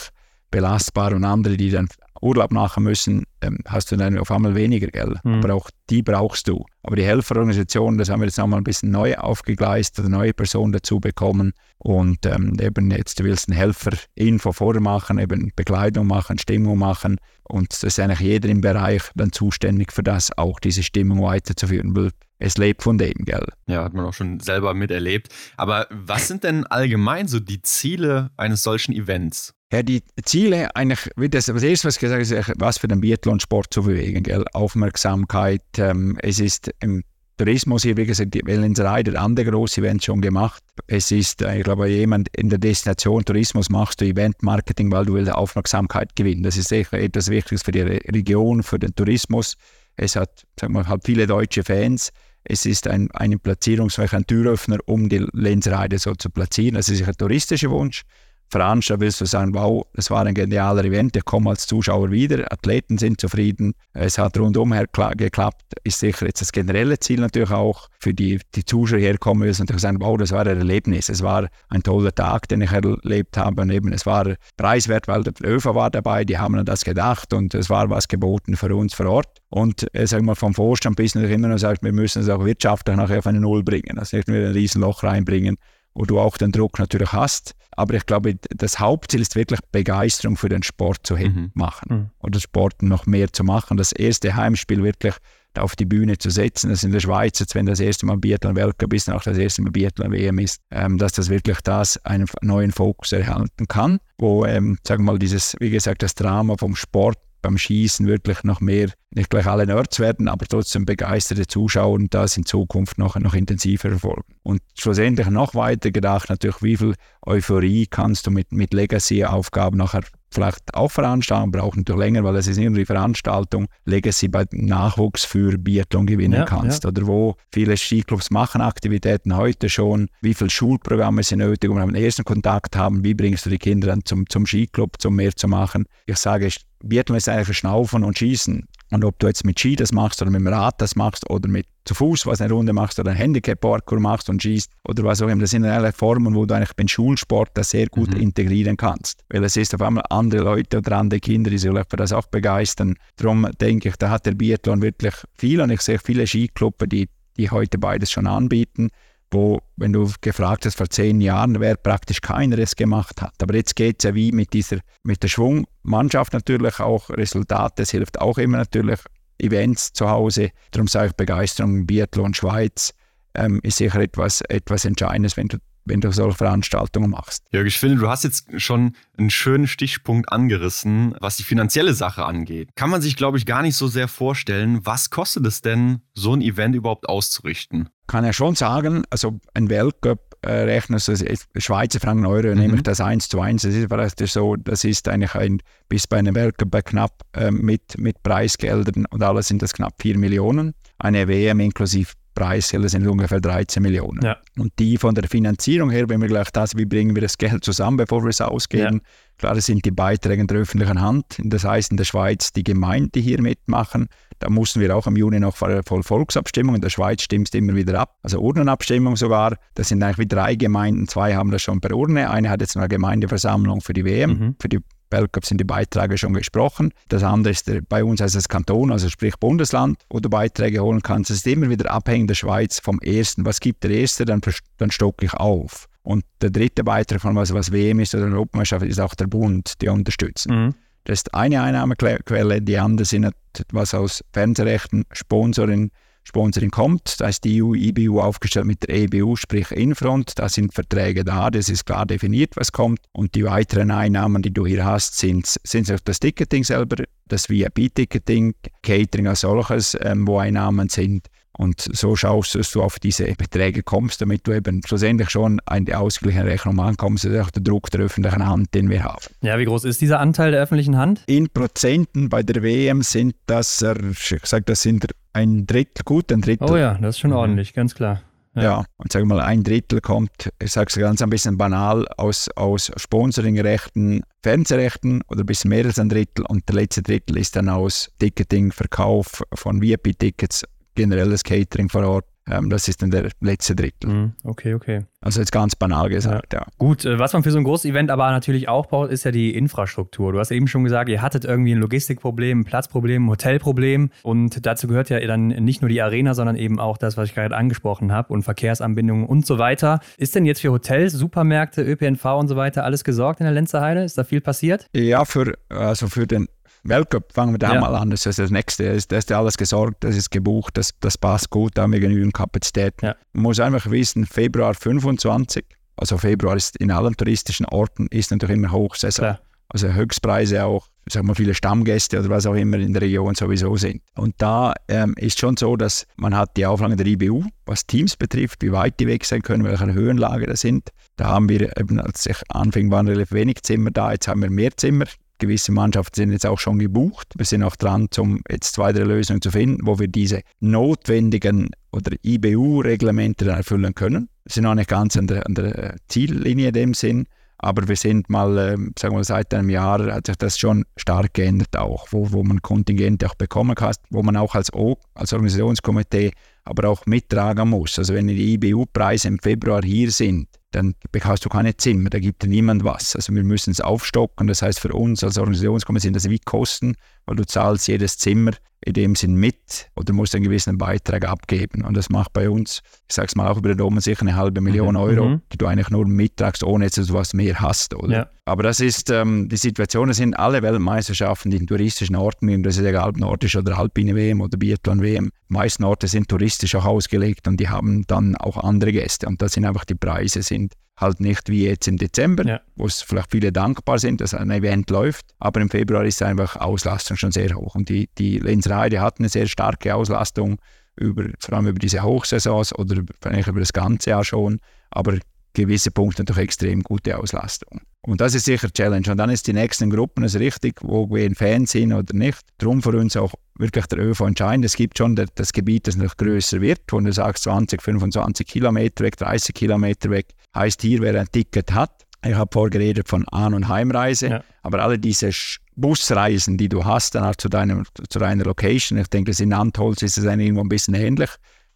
belastbar und andere, die dann Urlaub machen müssen, ähm, hast du dann auf einmal weniger Geld. Mhm. Aber auch die brauchst du. Aber die Helferorganisation, das haben wir jetzt nochmal ein bisschen neu aufgegleist, eine neue Person dazu bekommen. Und ähm, eben jetzt, du willst einen Helfer Info vormachen, eben Bekleidung machen, Stimmung machen. Und das ist eigentlich jeder im Bereich dann zuständig für das, auch diese Stimmung weiterzuführen. Weil es lebt von dem, gell? Ja, hat man auch schon selber miterlebt. Aber was sind denn allgemein so die Ziele eines solchen Events? Ja, die Ziele, eigentlich, wie das, das erste, was ich gesagt habe, ist, was für den Biathlonsport zu bewegen. Gell? Aufmerksamkeit. Ähm, es ist im Tourismus hier, wie gesagt, die Wellenserei, der andere große Event schon gemacht. Es ist, äh, ich glaube, jemand in der Destination Tourismus machst du Event-Marketing, weil du willst Aufmerksamkeit gewinnen. Das ist sicher etwas Wichtiges für die Region, für den Tourismus. Es hat, sagen wir, hat viele deutsche Fans. Es ist ein, eine Platzierung, ein Türöffner, um die Lensereide so zu platzieren. Das ist ein touristischer Wunsch. Veranstalter willst du sagen, wow, das war ein genialer Event, ich komme als Zuschauer wieder, Athleten sind zufrieden, es hat rundum geklappt, ist sicher jetzt das generelle Ziel natürlich auch für die, die Zuschauer herkommen müssen und sagen, wow, das war ein Erlebnis, es war ein toller Tag, den ich erlebt habe. Und eben es war preiswert, weil der ÖFA war dabei, die haben an das gedacht und es war was geboten für uns vor Ort. Und äh, sag mal, vom Vorstand bis natürlich immer noch sagt, wir müssen es auch wirtschaftlich nachher auf eine Null bringen, also nicht nur ein Riesenloch reinbringen, wo du auch den Druck natürlich hast. Aber ich glaube, das Hauptziel ist wirklich Begeisterung für den Sport zu mhm. machen mhm. oder Sport noch mehr zu machen. Das erste Heimspiel wirklich auf die Bühne zu setzen, das in der Schweiz jetzt, wenn das erste Mal Biathlon Weltcup ist und auch das erste Mal Biathlon WM ist, ähm, dass das wirklich das einen neuen Fokus erhalten kann, wo, ähm, sagen wir mal, dieses, wie gesagt, das Drama vom Sport beim Schießen wirklich noch mehr, nicht gleich alle Nerds werden, aber trotzdem begeisterte Zuschauer und das in Zukunft noch, noch intensiver verfolgen. Und schlussendlich noch weiter gedacht, natürlich, wie viel Euphorie kannst du mit, mit Legacy-Aufgaben nachher vielleicht auch veranstalten, braucht natürlich länger, weil es ist irgendwie Veranstaltung, Legacy bei Nachwuchs für Biathlon gewinnen ja, kannst. Ja. Oder wo viele Skiclubs machen Aktivitäten heute schon, wie viele Schulprogramme sind nötig, um einen ersten Kontakt haben, wie bringst du die Kinder dann zum, zum Skiclub, zum mehr zu machen. Ich sage, Biathlon ist eigentlich Schnaufen und Schießen. Und ob du jetzt mit Ski das machst oder mit dem Rad das machst oder mit zu Fuß was eine Runde machst oder ein Handicap-Parkour machst und schießt oder was auch immer, das sind alle Formen, wo du eigentlich beim Schulsport das sehr gut mhm. integrieren kannst. Weil es ist auf einmal andere Leute oder andere Kinder, die sich für das auch begeistern. Darum denke ich, da hat der Biathlon wirklich viel und ich sehe viele Skiclubs, die, die heute beides schon anbieten wo, wenn du gefragt hast, vor zehn Jahren, wer praktisch keiner es gemacht hat. Aber jetzt geht es ja wie mit dieser, mit der Schwungmannschaft natürlich auch Resultate. Es hilft auch immer natürlich Events zu Hause. Darum sage ich Begeisterung Biathlon Schweiz ähm, ist sicher etwas, etwas Entscheidendes, wenn du wenn du solche Veranstaltungen machst. Jörg, ich finde, du hast jetzt schon einen schönen Stichpunkt angerissen, was die finanzielle Sache angeht. Kann man sich, glaube ich, gar nicht so sehr vorstellen, was kostet es denn, so ein Event überhaupt auszurichten? Kann ja schon sagen, also ein Weltcup äh, rechnen, also Schweizer Franken, Euro, mhm. nehme ich das eins zu eins. Das ist vielleicht so, das ist eigentlich ein, bis bei einem Weltcup bei knapp äh, mit, mit Preisgeldern und alles sind das knapp 4 Millionen. Eine WM inklusive Preisseller sind ungefähr 13 Millionen. Ja. Und die von der Finanzierung her, wenn wir gleich das, wie bringen wir das Geld zusammen, bevor wir es ausgeben, ja. klar, das sind die Beiträge in der öffentlichen Hand. Das heißt in der Schweiz die Gemeinden, die hier mitmachen. Da mussten wir auch im Juni noch voll Volksabstimmung. In der Schweiz stimmst du immer wieder ab. Also Urnenabstimmung sogar. Das sind eigentlich wie drei Gemeinden. Zwei haben das schon per Urne. Eine hat jetzt eine Gemeindeversammlung für die WM, mhm. für die Weltcup sind die Beiträge schon gesprochen. Das andere ist der, bei uns als das Kanton, also sprich Bundesland, wo du Beiträge holen kannst. Es ist immer wieder abhängig der Schweiz vom ersten. Was gibt der erste, dann, dann stocke ich auf. Und der dritte Beitrag von was, was WM ist oder eine Europameisterschaft ist auch der Bund, die unterstützen. Mhm. Das ist eine Einnahmequelle, die andere sind was aus Fernsehrechten, Sponsoring, Sponsoring kommt. Da ist die EU, IBU aufgestellt mit der EBU, sprich Infront. Da sind Verträge da, das ist klar definiert, was kommt. Und die weiteren Einnahmen, die du hier hast, sind, sind das Ticketing selber, das VIP-Ticketing, Catering als solches, ähm, wo Einnahmen sind. Und so schaust du, dass du auf diese Beträge kommst, damit du eben schlussendlich schon eine ausgeglichene Rechnung ankommst. Das ist auch der Druck der öffentlichen Hand, den wir haben. Ja, wie groß ist dieser Anteil der öffentlichen Hand? In Prozenten bei der WM sind das, ich sage, das sind ein Drittel, gut ein Drittel. Oh ja, das ist schon mhm. ordentlich, ganz klar. Ja. ja, und sag mal, ein Drittel kommt, ich sage es ganz ein bisschen banal, aus, aus Sponsoringrechten, Fernsehrechten oder ein bisschen mehr als ein Drittel und der letzte Drittel ist dann aus Ticketing, Verkauf von VIP-Tickets generelles Catering vor Ort. Ähm, das ist dann der letzte Drittel. Mhm. Okay, okay. Also jetzt ganz banal gesagt, ja. ja. Gut, äh, was man für so ein großes Event aber natürlich auch braucht, ist ja die Infrastruktur. Du hast eben schon gesagt, ihr hattet irgendwie ein Logistikproblem, ein Platzproblem, ein Hotelproblem und dazu gehört ja dann nicht nur die Arena, sondern eben auch das, was ich gerade angesprochen habe und Verkehrsanbindungen und so weiter. Ist denn jetzt für Hotels, Supermärkte, ÖPNV und so weiter alles gesorgt in der Lenzerheide? Ist da viel passiert? Ja, für, also für den Weltcup, fangen wir da ja. mal an. Das ist das Nächste. Da ist, ist alles gesorgt, das ist gebucht, das, das passt gut, da haben wir genügend Kapazität. Ja. Man muss einfach wissen, Februar 25, also Februar ist in allen touristischen Orten, ist natürlich immer Hochsaison. Klar. Also Höchstpreise auch, sagen wir viele Stammgäste oder was auch immer in der Region sowieso sind. Und da ähm, ist schon so, dass man hat die Auflagen der IBU, was Teams betrifft, wie weit die weg sein können, welche Höhenlage das sind. Da haben wir eben, als ich anfing, waren relativ wenig Zimmer da, jetzt haben wir mehr Zimmer gewisse Mannschaften sind jetzt auch schon gebucht. Wir sind auch dran, um jetzt zwei, drei Lösungen zu finden, wo wir diese notwendigen oder IBU-Reglemente erfüllen können. Wir sind noch nicht ganz an der, an der Ziellinie in dem Sinn, Aber wir sind mal, äh, sagen wir seit einem Jahr hat sich das schon stark geändert auch, wo, wo man Kontingente auch bekommen kann, wo man auch als, o, als Organisationskomitee aber auch mittragen muss. Also wenn die IBU-Preise im Februar hier sind, dann bekommst du keine Zimmer, da gibt dir niemand was. Also wir müssen es aufstocken. Das heißt für uns als Organisationskomitee sind das wie Kosten, weil du zahlst jedes Zimmer in dem Sinn mit oder musst einen gewissen Beitrag abgeben. Und das macht bei uns, ich sage es mal auch über den Domen, sicher eine halbe Million mhm. Euro, mhm. die du eigentlich nur mittragst, ohne dass du was mehr hast. Oder? Ja. Aber das ist, ähm, die Situationen sind alle Weltmeisterschaften in touristischen Orten, und das ist egal ob nordisch oder alpine WM oder Biathlon WM. Die meisten Orte sind touristisch auch ausgelegt und die haben dann auch andere Gäste. Und da sind einfach die Preise sind halt nicht wie jetzt im Dezember, ja. wo es vielleicht viele dankbar sind, dass ein Event läuft. Aber im Februar ist einfach Auslastung schon sehr hoch. Und die, die Lenzerheide hat eine sehr starke Auslastung, über, vor allem über diese Hochsaisons oder vielleicht über das ganze Jahr schon. Aber gewisse Punkte natürlich extrem gute Auslastung. Und das ist sicher Challenge. Und dann ist die nächsten Gruppen also richtig, wo wir ein Fan sind oder nicht. Darum für uns auch wirklich der ÖV entscheidend. Es gibt schon das Gebiet, das noch größer wird, wo du sagst 20, 25 Kilometer weg, 30 Kilometer weg. Heißt hier, wer ein Ticket hat, ich habe vorgeredet von An- und Heimreise, ja. aber alle diese Busreisen, die du hast, dann auch zu, deinem, zu deiner Location, ich denke, in Antholz ist es irgendwo ein bisschen ähnlich,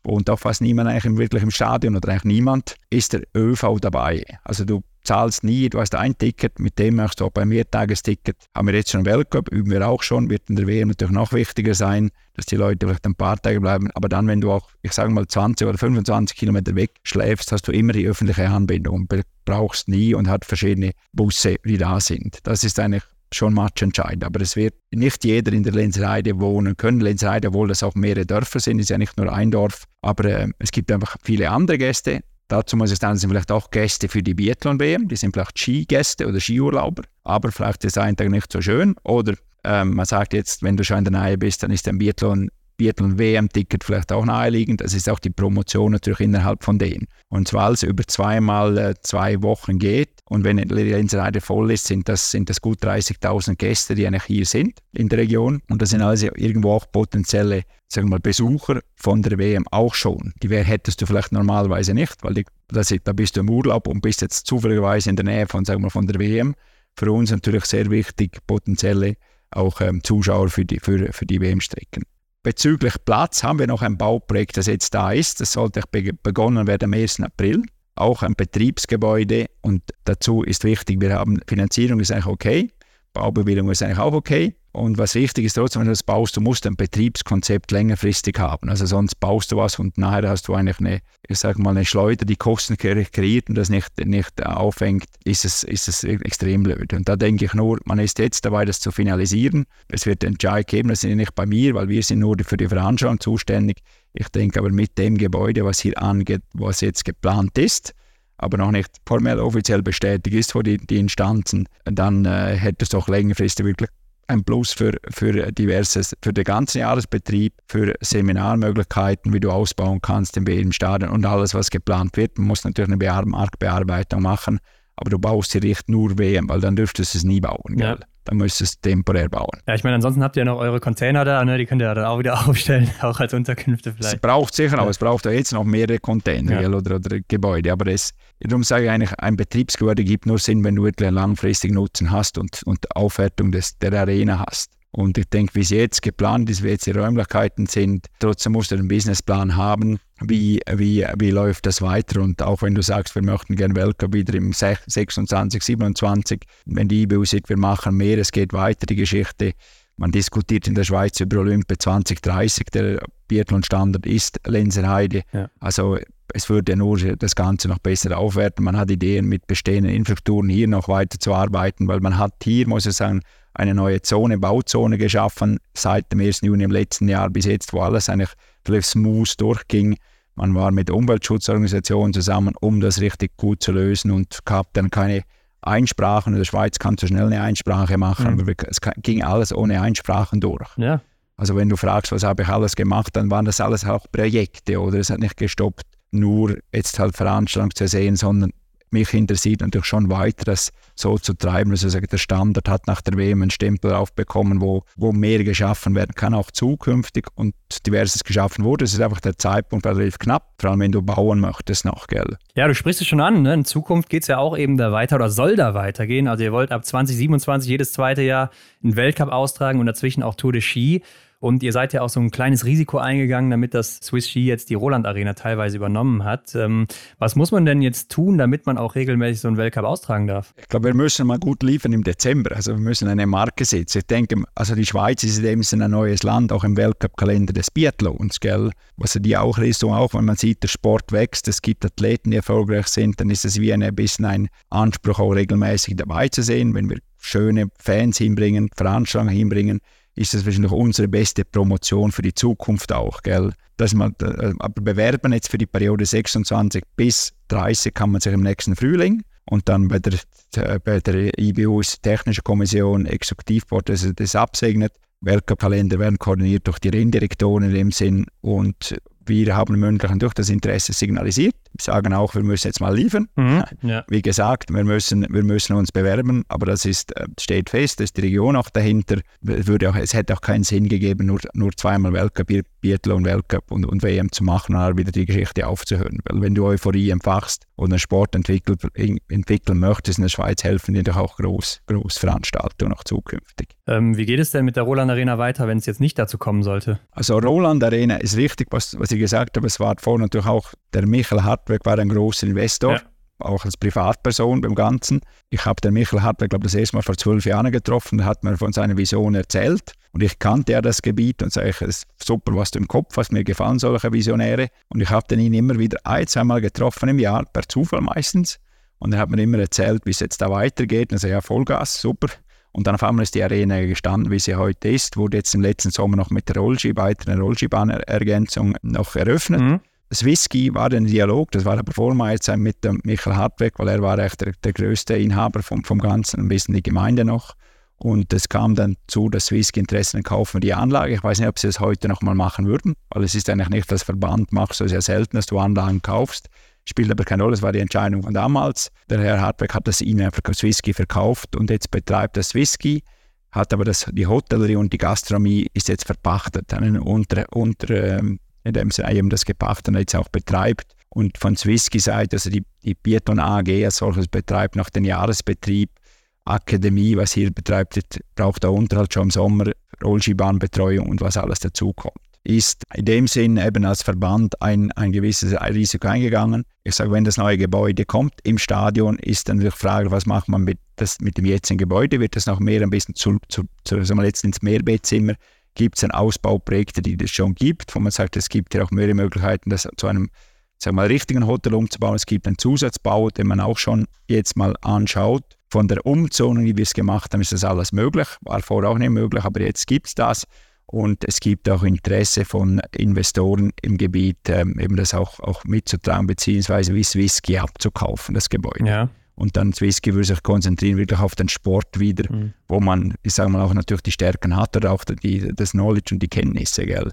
und auch fast niemand eigentlich wirklich im Stadion oder eigentlich niemand, ist der ÖV dabei. Also du zahlst nie, du hast ein Ticket, mit dem machst du auch beim Mehrtagesticket. Haben wir jetzt schon Weltcup, üben wir auch schon, wird in der WM natürlich noch wichtiger sein, dass die Leute vielleicht ein paar Tage bleiben. Aber dann, wenn du auch, ich sage mal, 20 oder 25 Kilometer weg schläfst, hast du immer die öffentliche Anbindung brauchst nie und hat verschiedene Busse, die da sind. Das ist eigentlich schon matchentscheidend. Aber es wird nicht jeder in der Lenzerheide wohnen können. Lenzerheide, obwohl das auch mehrere Dörfer sind, ist ja nicht nur ein Dorf. Aber äh, es gibt einfach viele andere Gäste. Dazu muss es dann sind vielleicht auch Gäste für die Biathlon-WM. Die sind vielleicht Skigäste oder Skiurlauber. Aber vielleicht ist ein Tag nicht so schön. Oder ähm, man sagt jetzt, wenn du schon in der Nähe bist, dann ist ein Biathlon Biathlon-WM-Ticket vielleicht auch naheliegend. Das ist auch die Promotion natürlich innerhalb von denen. Und zwar es über zweimal äh, zwei Wochen geht und wenn die Inselheide voll ist, sind das, sind das gut 30.000 Gäste, die eigentlich hier sind in der Region. Und das sind also irgendwo auch potenzielle sagen wir mal, Besucher von der WM auch schon. Die hättest du vielleicht normalerweise nicht, weil die, das, da bist du im Urlaub und bist jetzt zufälligerweise in der Nähe von, sagen wir, von der WM. Für uns natürlich sehr wichtig, potenzielle auch ähm, Zuschauer für die, für, für die WM-Strecken. Bezüglich Platz haben wir noch ein Bauprojekt, das jetzt da ist. Das sollte begonnen werden am 1. April. Auch ein Betriebsgebäude. Und dazu ist wichtig, wir haben Finanzierung ist eigentlich okay, Baubewilligung ist eigentlich auch okay. Und was wichtig ist trotzdem, wenn du das baust, du musst ein Betriebskonzept längerfristig haben. Also sonst baust du was und nachher hast du eigentlich eine, ich sag mal, eine Schleuder, die Kosten kreiert und das nicht, nicht aufhängt, ist es, ist es extrem blöd. Und da denke ich nur, man ist jetzt dabei, das zu finalisieren. Es wird Entscheid geben, das sind nicht bei mir, weil wir sind nur für die Veranstaltung zuständig. Ich denke aber mit dem Gebäude, was hier angeht, was jetzt geplant ist, aber noch nicht formell offiziell bestätigt ist von den die Instanzen, dann äh, hätte es doch längerfristig wirklich ein Plus für, für diverses, für den ganzen Jahresbetrieb, für Seminarmöglichkeiten, wie du ausbauen kannst im Stadion und alles, was geplant wird. Man muss natürlich eine Marktbearbeitung machen, aber du baust hier nicht nur WM, weil dann dürftest du es nie bauen. Ja. Gell? dann müsst ihr es temporär bauen. Ja, ich meine, ansonsten habt ihr ja noch eure Container da, ne? die könnt ihr dann auch wieder aufstellen, auch als Unterkünfte vielleicht. Es braucht sicher, ja. aber es braucht auch jetzt noch mehrere Container ja. oder, oder Gebäude. Aber es, darum sage ich eigentlich, ein Betriebsgebäude gibt nur Sinn, wenn du wirklich langfristig Nutzen hast und, und Aufwertung des, der Arena hast. Und ich denke, wie es jetzt geplant ist, wie jetzt die Räumlichkeiten sind, trotzdem musst du einen Businessplan haben, wie, wie, wie läuft das weiter. Und auch wenn du sagst, wir möchten gerne Weltcup wieder im 26, 27, wenn die IBU sieht, wir machen mehr, es geht weiter, die Geschichte. Man diskutiert in der Schweiz über Olympia 2030, der Biathlon-Standard ist Lenzerheide. Ja. Also es würde nur das Ganze noch besser aufwerten. Man hat Ideen, mit bestehenden Infrastrukturen hier noch weiter zu arbeiten, weil man hat hier, muss ich sagen, eine neue Zone, Bauzone geschaffen, seit dem 1. Juni im letzten Jahr bis jetzt, wo alles eigentlich völlig smooth durchging. Man war mit Umweltschutzorganisationen zusammen, um das richtig gut zu lösen und gab dann keine Einsprachen. In der Schweiz kannst du schnell eine Einsprache machen, mhm. aber es ging alles ohne Einsprachen durch. Ja. Also wenn du fragst, was habe ich alles gemacht, dann waren das alles auch Projekte oder es hat nicht gestoppt, nur jetzt halt Veranstaltungen zu sehen, sondern mich interessiert natürlich schon weiter, das so zu treiben. Also der Standard hat nach der WM einen Stempel aufbekommen, wo, wo mehr geschaffen werden kann, auch zukünftig und diverses geschaffen wurde. Es ist einfach der Zeitpunkt relativ knapp, vor allem wenn du bauen möchtest noch, gell? Ja, du sprichst es schon an, ne? in Zukunft geht es ja auch eben da weiter oder soll da weitergehen. Also ihr wollt ab 2027 jedes zweite Jahr einen Weltcup austragen und dazwischen auch Tour de Ski. Und ihr seid ja auch so ein kleines Risiko eingegangen, damit das Swiss Ski jetzt die Roland Arena teilweise übernommen hat. Ähm, was muss man denn jetzt tun, damit man auch regelmäßig so einen Weltcup austragen darf? Ich glaube, wir müssen mal gut liefern im Dezember. Also wir müssen eine Marke setzen. Ich denke, also die Schweiz ist in dem Sinne ein neues Land, auch im Weltcup-Kalender des Biathlons, gell? Was die auch Richtung auch, wenn man sieht, der Sport wächst, es gibt Athleten, die erfolgreich sind, dann ist es wie ein bisschen ein Anspruch, auch regelmäßig dabei zu sehen, wenn wir schöne Fans hinbringen, Veranstaltungen hinbringen ist das wahrscheinlich unsere beste Promotion für die Zukunft auch. Gell? Dass man, äh, aber bewerben jetzt für die Periode 26 bis 30 kann man sich im nächsten Frühling und dann bei der, äh, bei der IBU Technische Kommission Exekutivboard das, das absegnet. Weltcup-Kalender werden koordiniert durch die Renndirektoren in dem Sinn und wir haben mündlich durch das Interesse signalisiert. Wir sagen auch, wir müssen jetzt mal liefern. Mhm, ja. Wie gesagt, wir müssen, wir müssen uns bewerben, aber das ist, äh, steht fest, da ist die Region auch dahinter. Würde auch, es hätte auch keinen Sinn gegeben, nur, nur zweimal Weltcup, Biathlon, Weltcup und, und WM zu machen und dann wieder die Geschichte aufzuhören. Weil wenn du Euphorie empfachst und einen Sport entwickeln, entwickeln möchtest in der Schweiz, helfen dir doch auch groß, groß Veranstaltungen auch zukünftig. Ähm, wie geht es denn mit der Roland Arena weiter, wenn es jetzt nicht dazu kommen sollte? Also Roland Arena ist richtig, was, was ich gesagt habe. Es war vorhin natürlich auch der Michael Hartweg war ein großer Investor. Ja auch als Privatperson beim Ganzen. Ich habe den Michael Hartweg, glaube das erste Mal vor zwölf Jahren getroffen, der hat mir von seiner Vision erzählt. Und ich kannte ja das Gebiet und sage, es ist super, was du im Kopf hast, mir gefallen solche Visionäre. Und ich habe ihn immer wieder ein, zweimal getroffen im Jahr, per Zufall meistens. Und er hat mir immer erzählt, wie es jetzt da weitergeht. Und ich sage, ja, Vollgas, super. Und dann auf einmal ist die Arena gestanden, wie sie heute ist, wurde jetzt im letzten Sommer noch mit der Rollski, weiteren Rollskibahnergänzung noch eröffnet. Mhm. Das Whisky war ein Dialog, das war aber meiner Zeit mit dem Michael Hartweg, weil er war echt der, der größte Inhaber vom, vom Ganzen, ein bisschen die Gemeinde noch. Und es kam dann zu, dass Whisky Interesse dann kaufen die Anlage. Ich weiß nicht, ob sie es heute noch mal machen würden, weil es ist eigentlich nicht das Verband, machst du sehr selten, dass du Anlagen kaufst. Spielt aber keine Rolle, das war die Entscheidung von damals. Der Herr Hartweg hat das ihnen einfach Whisky verkauft und jetzt betreibt das Whisky, hat aber das, die Hotellerie und die Gastronomie ist jetzt verpachtet an einen unter, unter ähm, in dem Sinne eben das jetzt auch betreibt. Und von Swissky-Seite, also die, die Biathlon AG als solches betreibt nach dem Jahresbetrieb Akademie, was hier betreibt, braucht der Unterhalt schon im Sommer, Rollskibahnbetreuung und was alles dazukommt. Ist in dem Sinn eben als Verband ein, ein gewisses Risiko eingegangen. Ich sage, wenn das neue Gebäude kommt im Stadion, ist dann die Frage, was macht man mit, das, mit dem jetzigen Gebäude? Wird das noch mehr ein bisschen zu, zu, zu wir jetzt ins Mehrbettzimmer? Gibt es Ausbauprojekte, die es schon gibt, wo man sagt, es gibt ja auch mehrere Möglichkeiten, das zu einem wir mal, richtigen Hotel umzubauen. Es gibt einen Zusatzbau, den man auch schon jetzt mal anschaut. Von der Umzonung, wie wir es gemacht haben, ist das alles möglich. War vorher auch nicht möglich, aber jetzt gibt es das. Und es gibt auch Interesse von Investoren im Gebiet, ähm, eben das auch, auch mitzutragen, beziehungsweise wie Swissky abzukaufen, das Gebäude. Ja. Und dann Swissky würde sich konzentrieren wirklich auf den Sport wieder, mhm. wo man, ich sage mal, auch natürlich die Stärken hat oder auch die, das Knowledge und die Kenntnisse. Gell?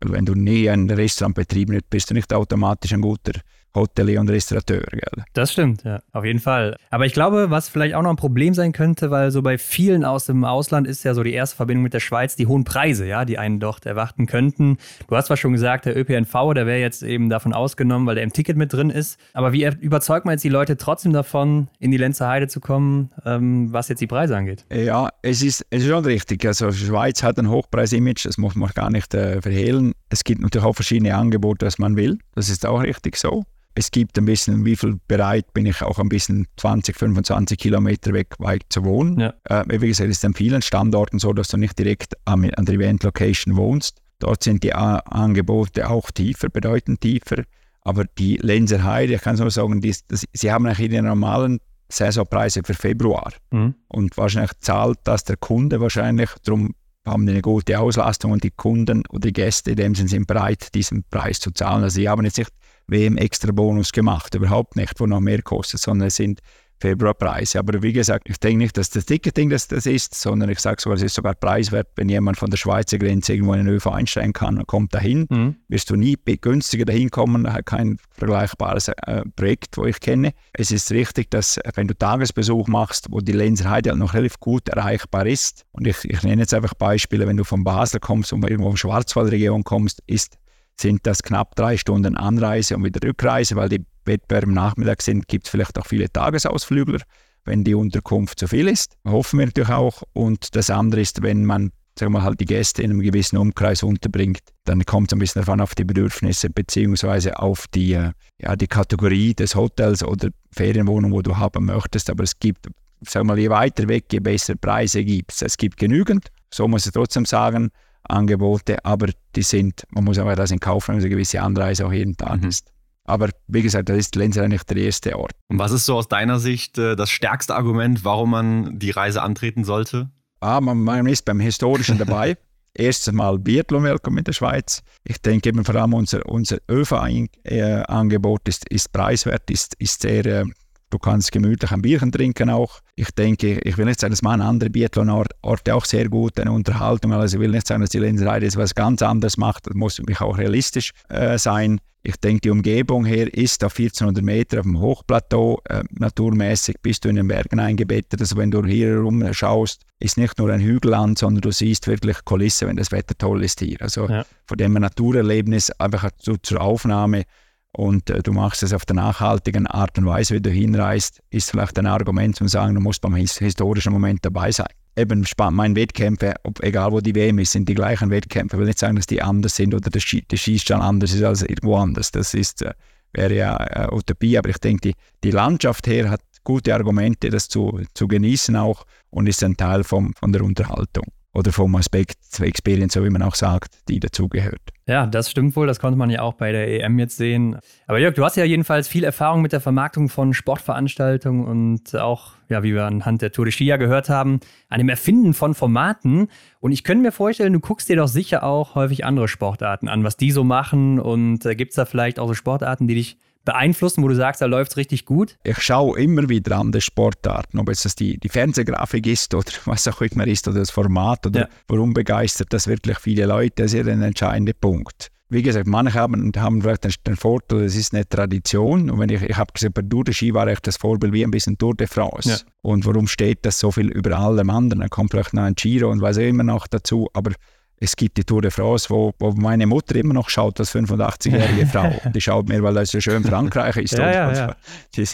Weil wenn du nie ein Restaurant betrieben bist du nicht automatisch ein guter Hotelier und Restaurateur. Gell? Das stimmt, ja, auf jeden Fall. Aber ich glaube, was vielleicht auch noch ein Problem sein könnte, weil so bei vielen aus dem Ausland ist ja so die erste Verbindung mit der Schweiz die hohen Preise, ja, die einen dort erwarten könnten. Du hast zwar schon gesagt, der ÖPNV, der wäre jetzt eben davon ausgenommen, weil der im Ticket mit drin ist. Aber wie überzeugt man jetzt die Leute trotzdem davon, in die Lenzer Heide zu kommen, ähm, was jetzt die Preise angeht? Ja, es ist, es ist schon richtig. Also Schweiz hat ein Hochpreis-Image, das muss man gar nicht äh, verhehlen. Es gibt natürlich auch verschiedene Angebote, was man will. Das ist auch richtig so es gibt ein bisschen, wie viel bereit bin ich auch ein bisschen 20, 25 Kilometer weg weit zu wohnen. Ja. Äh, wie gesagt, es ist an vielen Standorten so, dass du nicht direkt an, an der Event-Location wohnst. Dort sind die A Angebote auch tiefer, bedeutend tiefer. Aber die Lenzer Heide, ich kann so sagen, die, das, sie haben eigentlich ihre normalen Saisonpreise für Februar. Mhm. Und wahrscheinlich zahlt das der Kunde wahrscheinlich. Darum haben die eine gute Auslastung und die Kunden oder die Gäste in dem Sinne sind bereit, diesen Preis zu zahlen. Also sie haben jetzt nicht WM extra Bonus gemacht, überhaupt nicht, wo noch mehr kostet, sondern es sind Februarpreise. Aber wie gesagt, ich denke nicht, dass das Ticketing das, das ist, sondern ich sage sogar, es ist sogar preiswert, wenn jemand von der Schweizer Grenze irgendwo in den ÖV einsteigen kann und kommt dahin, mhm. wirst du nie günstiger dahin kommen, kein vergleichbares äh, Projekt, wo ich kenne. Es ist richtig, dass wenn du Tagesbesuch machst, wo die Lenzerheide halt noch relativ gut erreichbar ist, und ich, ich nenne jetzt einfach Beispiele, wenn du von Basel kommst und irgendwo in die Schwarzwaldregion kommst, ist sind das knapp drei Stunden Anreise und wieder Rückreise, weil die Wettbewerbe am Nachmittag sind, gibt es vielleicht auch viele Tagesausflügler, wenn die Unterkunft zu viel ist. Hoffen wir natürlich auch. Und das andere ist, wenn man sagen wir, halt die Gäste in einem gewissen Umkreis unterbringt, dann kommt es ein bisschen davon auf die Bedürfnisse bzw. auf die, äh, ja, die Kategorie des Hotels oder Ferienwohnung, wo du haben möchtest. Aber es gibt, sagen wir mal, je weiter weg, je bessere Preise gibt es. Es gibt genügend, so muss ich trotzdem sagen, Angebote, aber die sind, man muss aber das in Kauf nehmen, eine gewisse Anreise auch jeden Tag mhm. ist. Aber wie gesagt, das ist Lenz eigentlich der erste Ort. Und was ist so aus deiner Sicht äh, das stärkste Argument, warum man die Reise antreten sollte? Ah, man, man ist beim Historischen dabei. Erstes Mal Biathlon Welcome in der Schweiz. Ich denke eben vor allem unser, unser ÖV-Angebot ist, ist preiswert, ist, ist sehr äh, Du kannst gemütlich ein Bierchen trinken auch. Ich denke, ich will nicht sagen, dass man andere Biathlon-Orte auch sehr gut eine Unterhaltung, also ich will nicht sagen, dass die Lenserei das was ganz anderes macht. Das muss mich auch realistisch äh, sein. Ich denke, die Umgebung hier ist auf 1400 Meter auf dem Hochplateau. Äh, naturmäßig bist du in den Bergen eingebettet. Also wenn du hier herumschaust, ist nicht nur ein Hügelland, sondern du siehst wirklich Kulisse, wenn das Wetter toll ist hier. Also ja. von dem Naturerlebnis einfach zur Aufnahme und äh, du machst es auf der nachhaltigen Art und Weise, wie du hinreist, ist vielleicht ein Argument zu sagen, du musst beim historischen Moment dabei sein. Eben meine Wettkämpfe, ob, egal wo die WM ist, sind die gleichen Wettkämpfe. Ich will nicht sagen, dass die anders sind oder der, Sch der Schießstand anders ist als irgendwo anders. Das ist, äh, wäre ja äh, Utopie, aber ich denke, die, die Landschaft her hat gute Argumente, das zu, zu genießen auch und ist ein Teil vom, von der Unterhaltung oder vom Aspekt Experience, so wie man auch sagt, die dazugehört. Ja, das stimmt wohl. Das konnte man ja auch bei der EM jetzt sehen. Aber Jörg, du hast ja jedenfalls viel Erfahrung mit der Vermarktung von Sportveranstaltungen und auch, ja, wie wir anhand der Tour de Ski gehört haben, an dem Erfinden von Formaten. Und ich könnte mir vorstellen, du guckst dir doch sicher auch häufig andere Sportarten an, was die so machen. Und äh, gibt es da vielleicht auch so Sportarten, die dich beeinflussen, wo du sagst, da läuft es richtig gut? Ich schaue immer wieder an die Sportarten, ob es das die, die Fernsehgrafik ist oder was auch immer ist oder das Format oder ja. warum begeistert das wirklich viele Leute, das ist ja ein entscheidender Punkt. Wie gesagt, manche haben, haben vielleicht den, den Vorteil, es ist eine Tradition. Und wenn ich, ich habe gesagt, bei Tour de Ski war echt das Vorbild wie ein bisschen Tour de France. Ja. Und warum steht das so viel über allem anderen? Dann kommt vielleicht noch ein Giro und was immer noch dazu. Aber es gibt die Tour de France, wo, wo meine Mutter immer noch schaut, als 85-jährige Frau. Die schaut mir, weil das so schön Frankreich ist. ja, ja, ja. Die,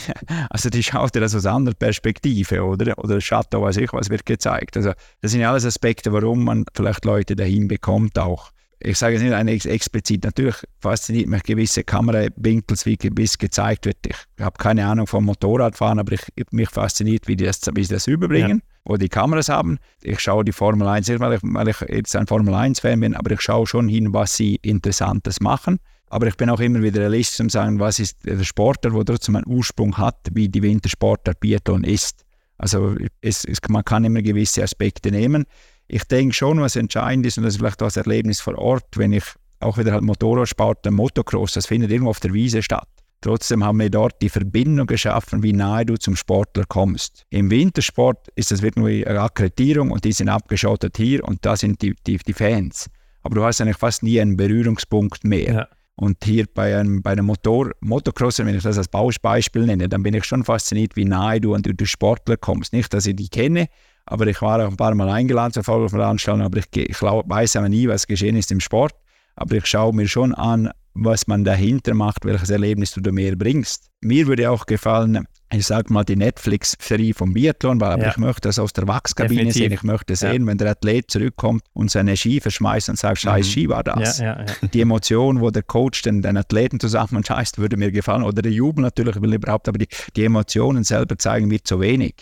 also die schaut das aus anderer Perspektive, oder? Oder Chateau, weiß ich, was wird gezeigt. Also das sind ja alles Aspekte, warum man vielleicht Leute dahin bekommt auch. Ich sage es nicht eine explizit, natürlich fasziniert mich gewisse Kamerawinkel, wie gewiss gezeigt wird. Ich habe keine Ahnung vom Motorradfahren, aber ich, mich fasziniert, wie die das, wie sie das überbringen. Ja wo die Kameras haben. Ich schaue die Formel 1 nicht, weil ich, weil ich jetzt ein Formel 1-Fan bin, aber ich schaue schon hin, was sie Interessantes machen. Aber ich bin auch immer wieder realistisch um zu sagen, was ist der Sportler, der trotzdem einen Ursprung hat, wie die Wintersportler Biathlon ist. Also es, es, man kann immer gewisse Aspekte nehmen. Ich denke schon, was entscheidend ist, und das ist vielleicht auch das Erlebnis vor Ort, wenn ich auch wieder halt Motorradsport, Motocross, das findet irgendwo auf der Wiese statt. Trotzdem haben wir dort die Verbindung geschaffen, wie nahe du zum Sportler kommst. Im Wintersport ist das wirklich eine Akkreditierung und die sind abgeschottet hier und da sind die, die, die Fans. Aber du hast eigentlich fast nie einen Berührungspunkt mehr. Ja. Und hier bei einem, bei einem Motor, Motocrosser, wenn ich das als Beispiel nenne, dann bin ich schon fasziniert, wie nahe du an die Sportler kommst. Nicht, dass ich die kenne, aber ich war auch ein paar Mal eingeladen zur Veranstaltung, aber ich, ich weiß aber nie, was geschehen ist im Sport. Aber ich schaue mir schon an, was man dahinter macht, welches Erlebnis du mehr bringst. Mir würde auch gefallen, ich sage mal, die Netflix-Serie vom Biathlon, weil ja. ich möchte das aus der Wachskabine Definitiv. sehen. Ich möchte sehen, ja. wenn der Athlet zurückkommt und seine Ski verschmeißt und sagt, scheiß mhm. Ski war das. Ja, die Emotion, wo der Coach den, den Athleten zusammenscheißt, würde mir gefallen. Oder der Jubel natürlich, will überhaupt, aber die, die Emotionen selber zeigen mir zu wenig.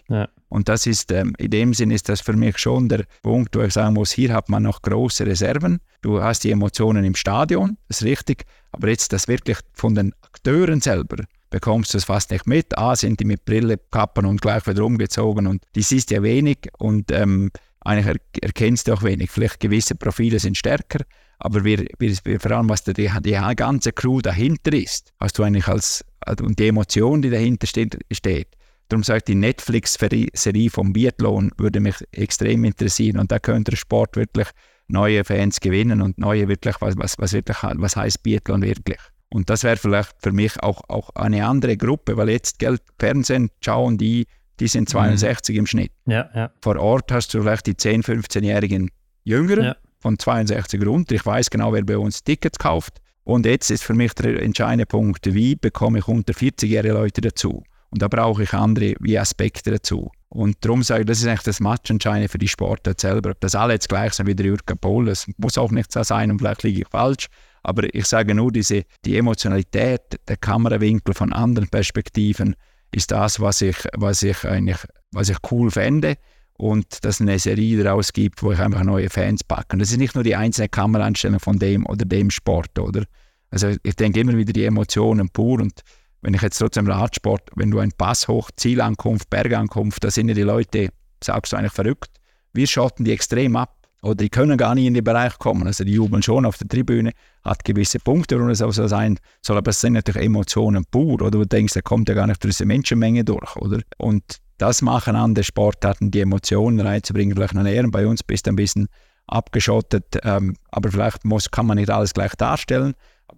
Und das ist, ähm, in dem Sinn ist das für mich schon der Punkt, wo ich sagen muss, hier hat man noch große Reserven. Du hast die Emotionen im Stadion, das ist richtig, aber jetzt das wirklich von den Akteuren selber bekommst du es fast nicht mit. A, sind die mit Brille, Kappen und gleich wieder umgezogen und die siehst ja wenig und ähm, eigentlich er erkennst du auch wenig. Vielleicht gewisse Profile sind stärker, aber wir, wir, vor allem, was die, die ganze Crew dahinter ist, hast du eigentlich als, und die Emotion, die dahinter steht, steht Darum sage ich, die Netflix-Serie vom Biathlon würde mich extrem interessieren und da könnte der Sport wirklich neue Fans gewinnen und neue wirklich, was, was, was, wirklich, was heißt Biathlon wirklich. Und das wäre vielleicht für mich auch, auch eine andere Gruppe, weil jetzt Geld, Fernsehen schauen die, die sind 62 mhm. im Schnitt. Ja, ja. Vor Ort hast du vielleicht die 10-, 15-jährigen Jüngeren ja. von 62 runter. Ich weiß genau, wer bei uns Tickets kauft. Und jetzt ist für mich der entscheidende Punkt, wie bekomme ich unter 40-jährige Leute dazu? Und da brauche ich andere wie Aspekte dazu. Und darum sage ich, das ist eigentlich das Matchentscheidende für die Sportart selber. Ob das alle jetzt gleich sind wie der Jürgen Pohl, das muss auch nicht so sein und vielleicht liege ich falsch. Aber ich sage nur, diese, die Emotionalität, der Kamerawinkel von anderen Perspektiven ist das, was ich, was ich eigentlich was ich cool fände und dass es eine Serie daraus gibt, wo ich einfach neue Fans packe. Und das ist nicht nur die einzelne Kameraeinstellung von dem oder dem Sport, oder? Also ich denke immer wieder die Emotionen pur und wenn ich jetzt trotzdem Radsport, wenn du einen Pass hoch, Zielankunft, Bergankunft, da sind ja die Leute, sagst du eigentlich verrückt. Wir schotten die extrem ab. Oder die können gar nicht in den Bereich kommen. Also die jubeln schon auf der Tribüne, hat gewisse Punkte, und es auch so sein soll, aber es sind natürlich Emotionen pur. Oder du denkst, da kommt ja gar nicht durch diese Menschenmenge durch. Oder? Und das machen andere Sportarten, die Emotionen reinzubringen, vielleicht noch näher. Bei uns bist du ein bisschen abgeschottet, ähm, aber vielleicht muss, kann man nicht alles gleich darstellen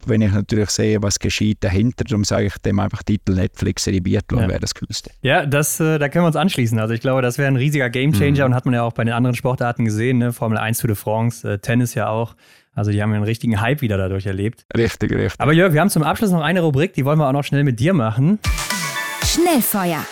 wenn ich natürlich sehe, was geschieht dahinter, darum sage ich dem einfach Titel Netflix Serie Biathlon ja. wäre das Coolste. Ja, das, äh, da können wir uns anschließen. Also ich glaube, das wäre ein riesiger Gamechanger mhm. und hat man ja auch bei den anderen Sportarten gesehen, ne? Formel 1 Tour de France, äh, Tennis ja auch. Also die haben ja einen richtigen Hype wieder dadurch erlebt. Richtig, richtig. Aber Jörg, wir haben zum Abschluss noch eine Rubrik, die wollen wir auch noch schnell mit dir machen. Schnellfeuer.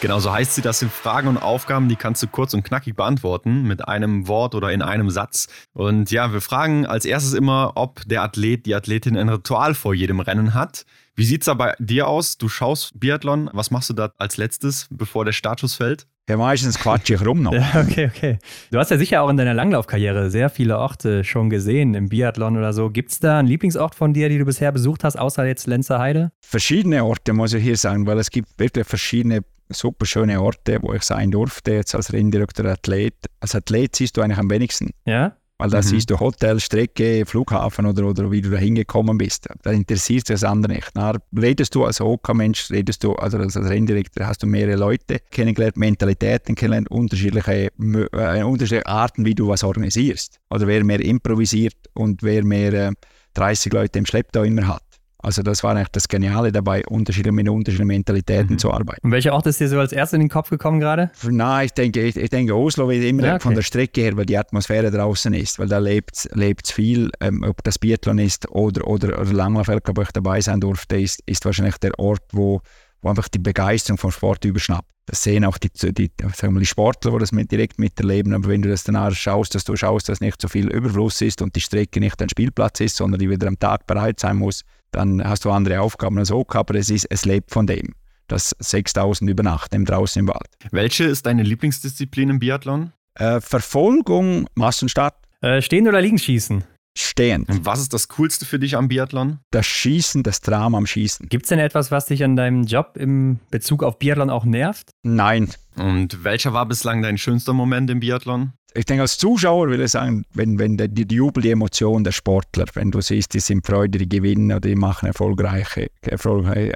Genau so heißt sie. Das sind Fragen und Aufgaben, die kannst du kurz und knackig beantworten mit einem Wort oder in einem Satz. Und ja, wir fragen als erstes immer, ob der Athlet, die Athletin ein Ritual vor jedem Rennen hat. Wie sieht es da bei dir aus? Du schaust Biathlon. Was machst du da als letztes, bevor der Startschuss fällt? Ja, meistens quatsche ich rum noch. ja, okay, okay. Du hast ja sicher auch in deiner Langlaufkarriere sehr viele Orte schon gesehen, im Biathlon oder so. Gibt es da einen Lieblingsort von dir, die du bisher besucht hast, außer jetzt Lenzerheide? Verschiedene Orte, muss ich hier sagen, weil es gibt wirklich verschiedene super schöne Orte, wo ich sein durfte, jetzt als Renndirektor Athlet. Als Athlet siehst du eigentlich am wenigsten. Ja? Weil da mhm. siehst du Hotel, Strecke, Flughafen oder, oder wie du da hingekommen bist. Da interessiert sich das andere nicht. Na, redest du als OK-Mensch, redest du also als Renndirektor, hast du mehrere Leute kennengelernt, Mentalitäten kennengelernt, unterschiedliche, äh, unterschiedliche Arten, wie du was organisierst. Oder wer mehr improvisiert und wer mehr äh, 30 Leute im Schlepptau immer hat. Also das war eigentlich das Geniale dabei, unterschiedliche, mit unterschiedlichen Mentalitäten mhm. zu arbeiten. Und welcher Ort ist dir so als erstes in den Kopf gekommen gerade? Nein, ich denke, ich, ich denke Oslo ist immer ja, okay. von der Strecke her, weil die Atmosphäre draußen ist, weil da lebt es viel, ähm, ob das Biathlon ist oder, oder, oder Langlaufwelt, wo ich dabei sein durfte, ist, ist wahrscheinlich der Ort, wo, wo einfach die Begeisterung vom Sport überschnappt. Das sehen auch die, die, sagen wir, die Sportler, die das mit, direkt miterleben. Aber wenn du das danach schaust, dass du schaust, dass nicht so viel Überfluss ist und die Strecke nicht ein Spielplatz ist, sondern die wieder am Tag bereit sein muss, dann hast du andere Aufgaben als OK, aber es, ist, es lebt von dem. Das 6000 über Nacht draußen im Wald. Welche ist deine Lieblingsdisziplin im Biathlon? Äh, Verfolgung, Massenstart. Äh, stehen oder liegen schießen? Stehen. Und was ist das Coolste für dich am Biathlon? Das Schießen, das Drama am Schießen. Gibt es denn etwas, was dich an deinem Job im Bezug auf Biathlon auch nervt? Nein. Und welcher war bislang dein schönster Moment im Biathlon? ich denke, als Zuschauer will ich sagen, wenn, wenn der, die Jubel, die Emotion der Sportler, wenn du siehst, die sind Freude, die gewinnen oder die machen erfolgreiche, erfolgreiche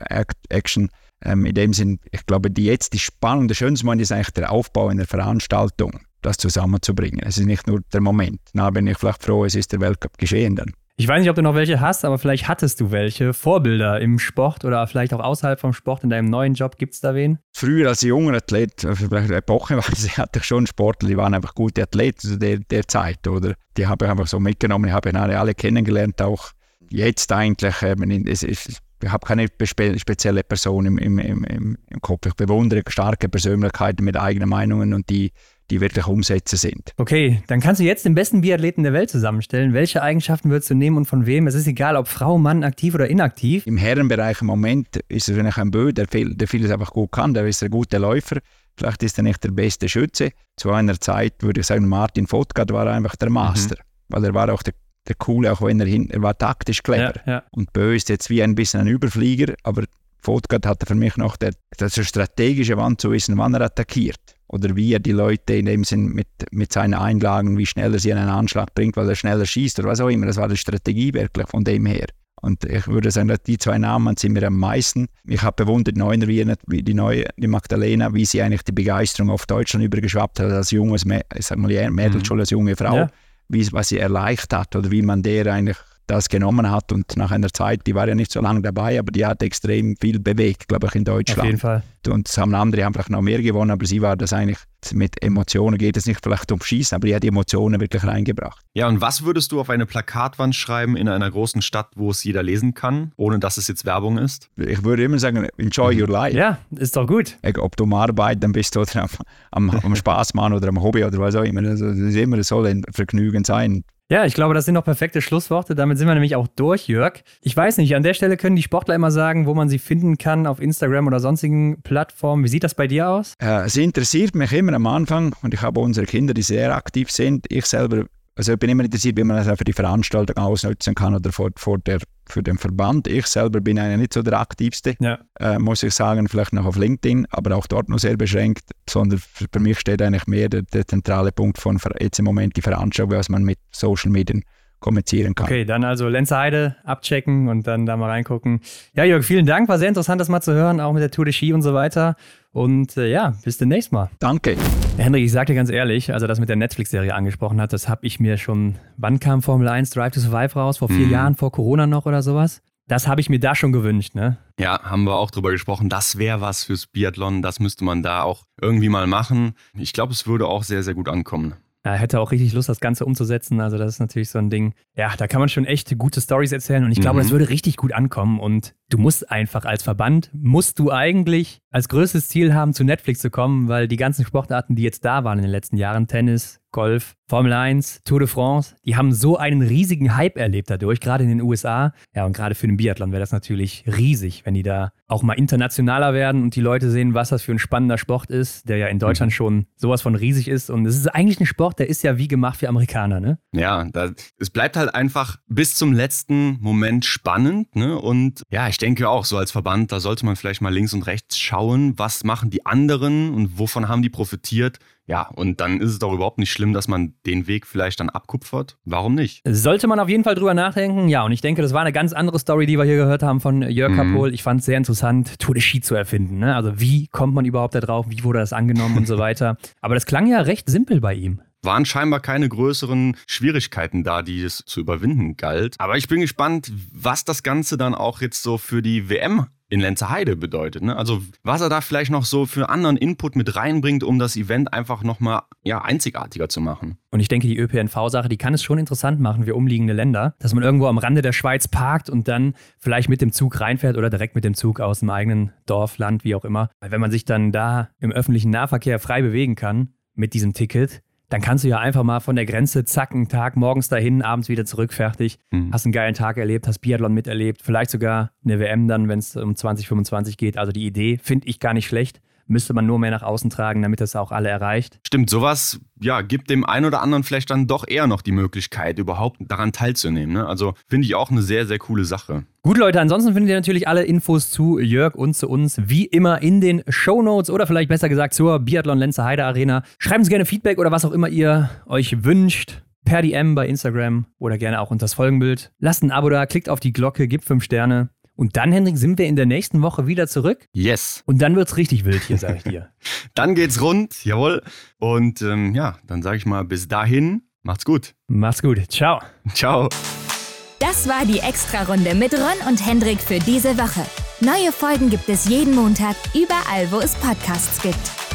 Action, ähm, in dem Sinn, ich glaube, die jetzt die Spannung, der schönste Moment ist eigentlich der Aufbau in der Veranstaltung, das zusammenzubringen. Es ist nicht nur der Moment. Na, bin ich vielleicht froh, es ist der Weltcup geschehen dann. Ich weiß nicht, ob du noch welche hast, aber vielleicht hattest du welche. Vorbilder im Sport oder vielleicht auch außerhalb vom Sport in deinem neuen Job. Gibt es da wen? Früher als junger Athlet, äh, vielleicht epochenweise, hatte ich schon Sportler, die waren einfach gute Athleten zu der, der Zeit. Oder? Die habe ich einfach so mitgenommen. Ich habe alle, alle kennengelernt, auch jetzt eigentlich. Ähm, es, es, ich habe keine spezielle Person im, im, im, im Kopf. Ich bewundere starke Persönlichkeiten mit eigenen Meinungen und die die wirklich umsetzen sind. Okay, dann kannst du jetzt den besten Biathleten der Welt zusammenstellen. Welche Eigenschaften würdest du nehmen und von wem? Es ist egal, ob Frau, Mann, aktiv oder inaktiv. Im Herrenbereich im Moment ist es wahrscheinlich ein Bö, der, viel, der vieles einfach gut kann, der ist ein guter Läufer. Vielleicht ist er nicht der beste Schütze. Zu einer Zeit würde ich sagen, Martin Fotgard war einfach der Master, mhm. weil er war auch der der Coole, auch wenn er hin, er war taktisch clever. Ja, ja. Und Bö ist jetzt wie ein bisschen ein Überflieger, aber Fotgard hatte für mich noch der, das strategische Wand zu wissen, wann er attackiert oder wie er die Leute in dem Sinn mit, mit seinen Einlagen, wie schnell er sie in einen Anschlag bringt, weil er schneller schießt oder was auch immer. Das war die Strategie wirklich von dem her. Und ich würde sagen, die zwei Namen sind mir am meisten. Ich habe bewundert Neuner, wie die neue die Magdalena, wie sie eigentlich die Begeisterung auf Deutschland übergeschwappt hat als junges, ich sag mal, Mädel schon als junge Frau, ja. wie, was sie erleicht hat oder wie man der eigentlich das genommen hat und nach einer Zeit, die war ja nicht so lange dabei, aber die hat extrem viel bewegt, glaube ich, in Deutschland. Auf jeden Fall. Und es haben andere einfach noch mehr gewonnen, aber sie war das eigentlich mit Emotionen, geht es nicht vielleicht um Schießen, aber die hat die Emotionen wirklich reingebracht. Ja, und was würdest du auf eine Plakatwand schreiben in einer großen Stadt, wo es jeder lesen kann, ohne dass es jetzt Werbung ist? Ich würde immer sagen, enjoy mhm. your life. Ja, ist doch gut. Ob du am Arbeiten bist oder am, am, am Spaß machen oder am Hobby oder was auch immer, das ist immer, es soll ein Vergnügen sein. Ja, ich glaube, das sind noch perfekte Schlussworte. Damit sind wir nämlich auch durch, Jörg. Ich weiß nicht, an der Stelle können die Sportler immer sagen, wo man sie finden kann auf Instagram oder sonstigen Plattformen. Wie sieht das bei dir aus? Äh, sie interessiert mich immer am Anfang und ich habe unsere Kinder, die sehr aktiv sind. Ich selber also ich bin immer interessiert, wie man das auch für die Veranstaltung ausnutzen kann oder vor, vor der, für den Verband. Ich selber bin eigentlich nicht so der Aktivste, ja. äh, muss ich sagen, vielleicht noch auf LinkedIn, aber auch dort noch sehr beschränkt, sondern für mich steht eigentlich mehr der, der zentrale Punkt von jetzt im Moment die Veranstaltung, was man mit Social Media kommunizieren kann. Okay, dann also Lenzerheide abchecken und dann da mal reingucken. Ja, Jörg, vielen Dank. War sehr interessant, das mal zu hören, auch mit der Tour de Ski und so weiter. Und äh, ja, bis demnächst mal. Danke. Henrik, ich sag dir ganz ehrlich, als er das mit der Netflix-Serie angesprochen hat, das habe ich mir schon, wann kam Formel 1 Drive to Survive raus? Vor vier mhm. Jahren, vor Corona noch oder sowas? Das habe ich mir da schon gewünscht, ne? Ja, haben wir auch drüber gesprochen. Das wäre was fürs Biathlon. Das müsste man da auch irgendwie mal machen. Ich glaube, es würde auch sehr, sehr gut ankommen. Er hätte auch richtig Lust, das Ganze umzusetzen. Also, das ist natürlich so ein Ding. Ja, da kann man schon echt gute Stories erzählen und ich glaube, mhm. das würde richtig gut ankommen. Und du musst einfach als Verband, musst du eigentlich als größtes Ziel haben, zu Netflix zu kommen, weil die ganzen Sportarten, die jetzt da waren in den letzten Jahren, Tennis, Golf, Formel 1, Tour de France, die haben so einen riesigen Hype erlebt dadurch, gerade in den USA. Ja, und gerade für den Biathlon wäre das natürlich riesig, wenn die da auch mal internationaler werden und die Leute sehen, was das für ein spannender Sport ist, der ja in Deutschland mhm. schon sowas von riesig ist. Und es ist eigentlich ein Sport, der ist ja wie gemacht für Amerikaner, ne? Ja, da, es bleibt halt einfach bis zum letzten Moment spannend, ne? Und ja, ich denke auch, so als Verband, da sollte man vielleicht mal links und rechts schauen, was machen die anderen und wovon haben die profitiert ja, und dann ist es doch überhaupt nicht schlimm, dass man den Weg vielleicht dann abkupfert. Warum nicht? Sollte man auf jeden Fall drüber nachdenken. Ja, und ich denke, das war eine ganz andere Story, die wir hier gehört haben von Jörg mhm. Kapohl. Ich fand es sehr interessant, Tour de Ski zu erfinden. Ne? Also wie kommt man überhaupt da drauf? Wie wurde das angenommen und so weiter? Aber das klang ja recht simpel bei ihm waren scheinbar keine größeren Schwierigkeiten da, die es zu überwinden galt. Aber ich bin gespannt, was das Ganze dann auch jetzt so für die WM in Lenzerheide bedeutet. Ne? Also was er da vielleicht noch so für anderen Input mit reinbringt, um das Event einfach nochmal ja, einzigartiger zu machen. Und ich denke, die ÖPNV-Sache, die kann es schon interessant machen für umliegende Länder, dass man irgendwo am Rande der Schweiz parkt und dann vielleicht mit dem Zug reinfährt oder direkt mit dem Zug aus dem eigenen Dorf, Land, wie auch immer. Weil wenn man sich dann da im öffentlichen Nahverkehr frei bewegen kann mit diesem Ticket, dann kannst du ja einfach mal von der Grenze, zack, einen Tag morgens dahin, abends wieder zurück, fertig. Mhm. Hast einen geilen Tag erlebt, hast Biathlon miterlebt, vielleicht sogar eine WM dann, wenn es um 2025 geht. Also die Idee finde ich gar nicht schlecht müsste man nur mehr nach außen tragen, damit das auch alle erreicht. Stimmt, sowas ja, gibt dem einen oder anderen vielleicht dann doch eher noch die Möglichkeit, überhaupt daran teilzunehmen. Ne? Also finde ich auch eine sehr, sehr coole Sache. Gut, Leute, ansonsten findet ihr natürlich alle Infos zu Jörg und zu uns wie immer in den Show Notes oder vielleicht besser gesagt zur Biathlon Lenzer Heide Arena. Schreibt uns gerne Feedback oder was auch immer ihr euch wünscht per DM bei Instagram oder gerne auch unter das Folgenbild. Lasst ein Abo da, klickt auf die Glocke, gebt fünf Sterne. Und dann, Henrik, sind wir in der nächsten Woche wieder zurück. Yes. Und dann wird's richtig wild hier, sag ich dir. dann geht's rund, jawohl. Und ähm, ja, dann sage ich mal bis dahin, macht's gut. Macht's gut. Ciao. Ciao. Das war die Extra-Runde mit Ron und Hendrik für diese Woche. Neue Folgen gibt es jeden Montag, überall, wo es Podcasts gibt.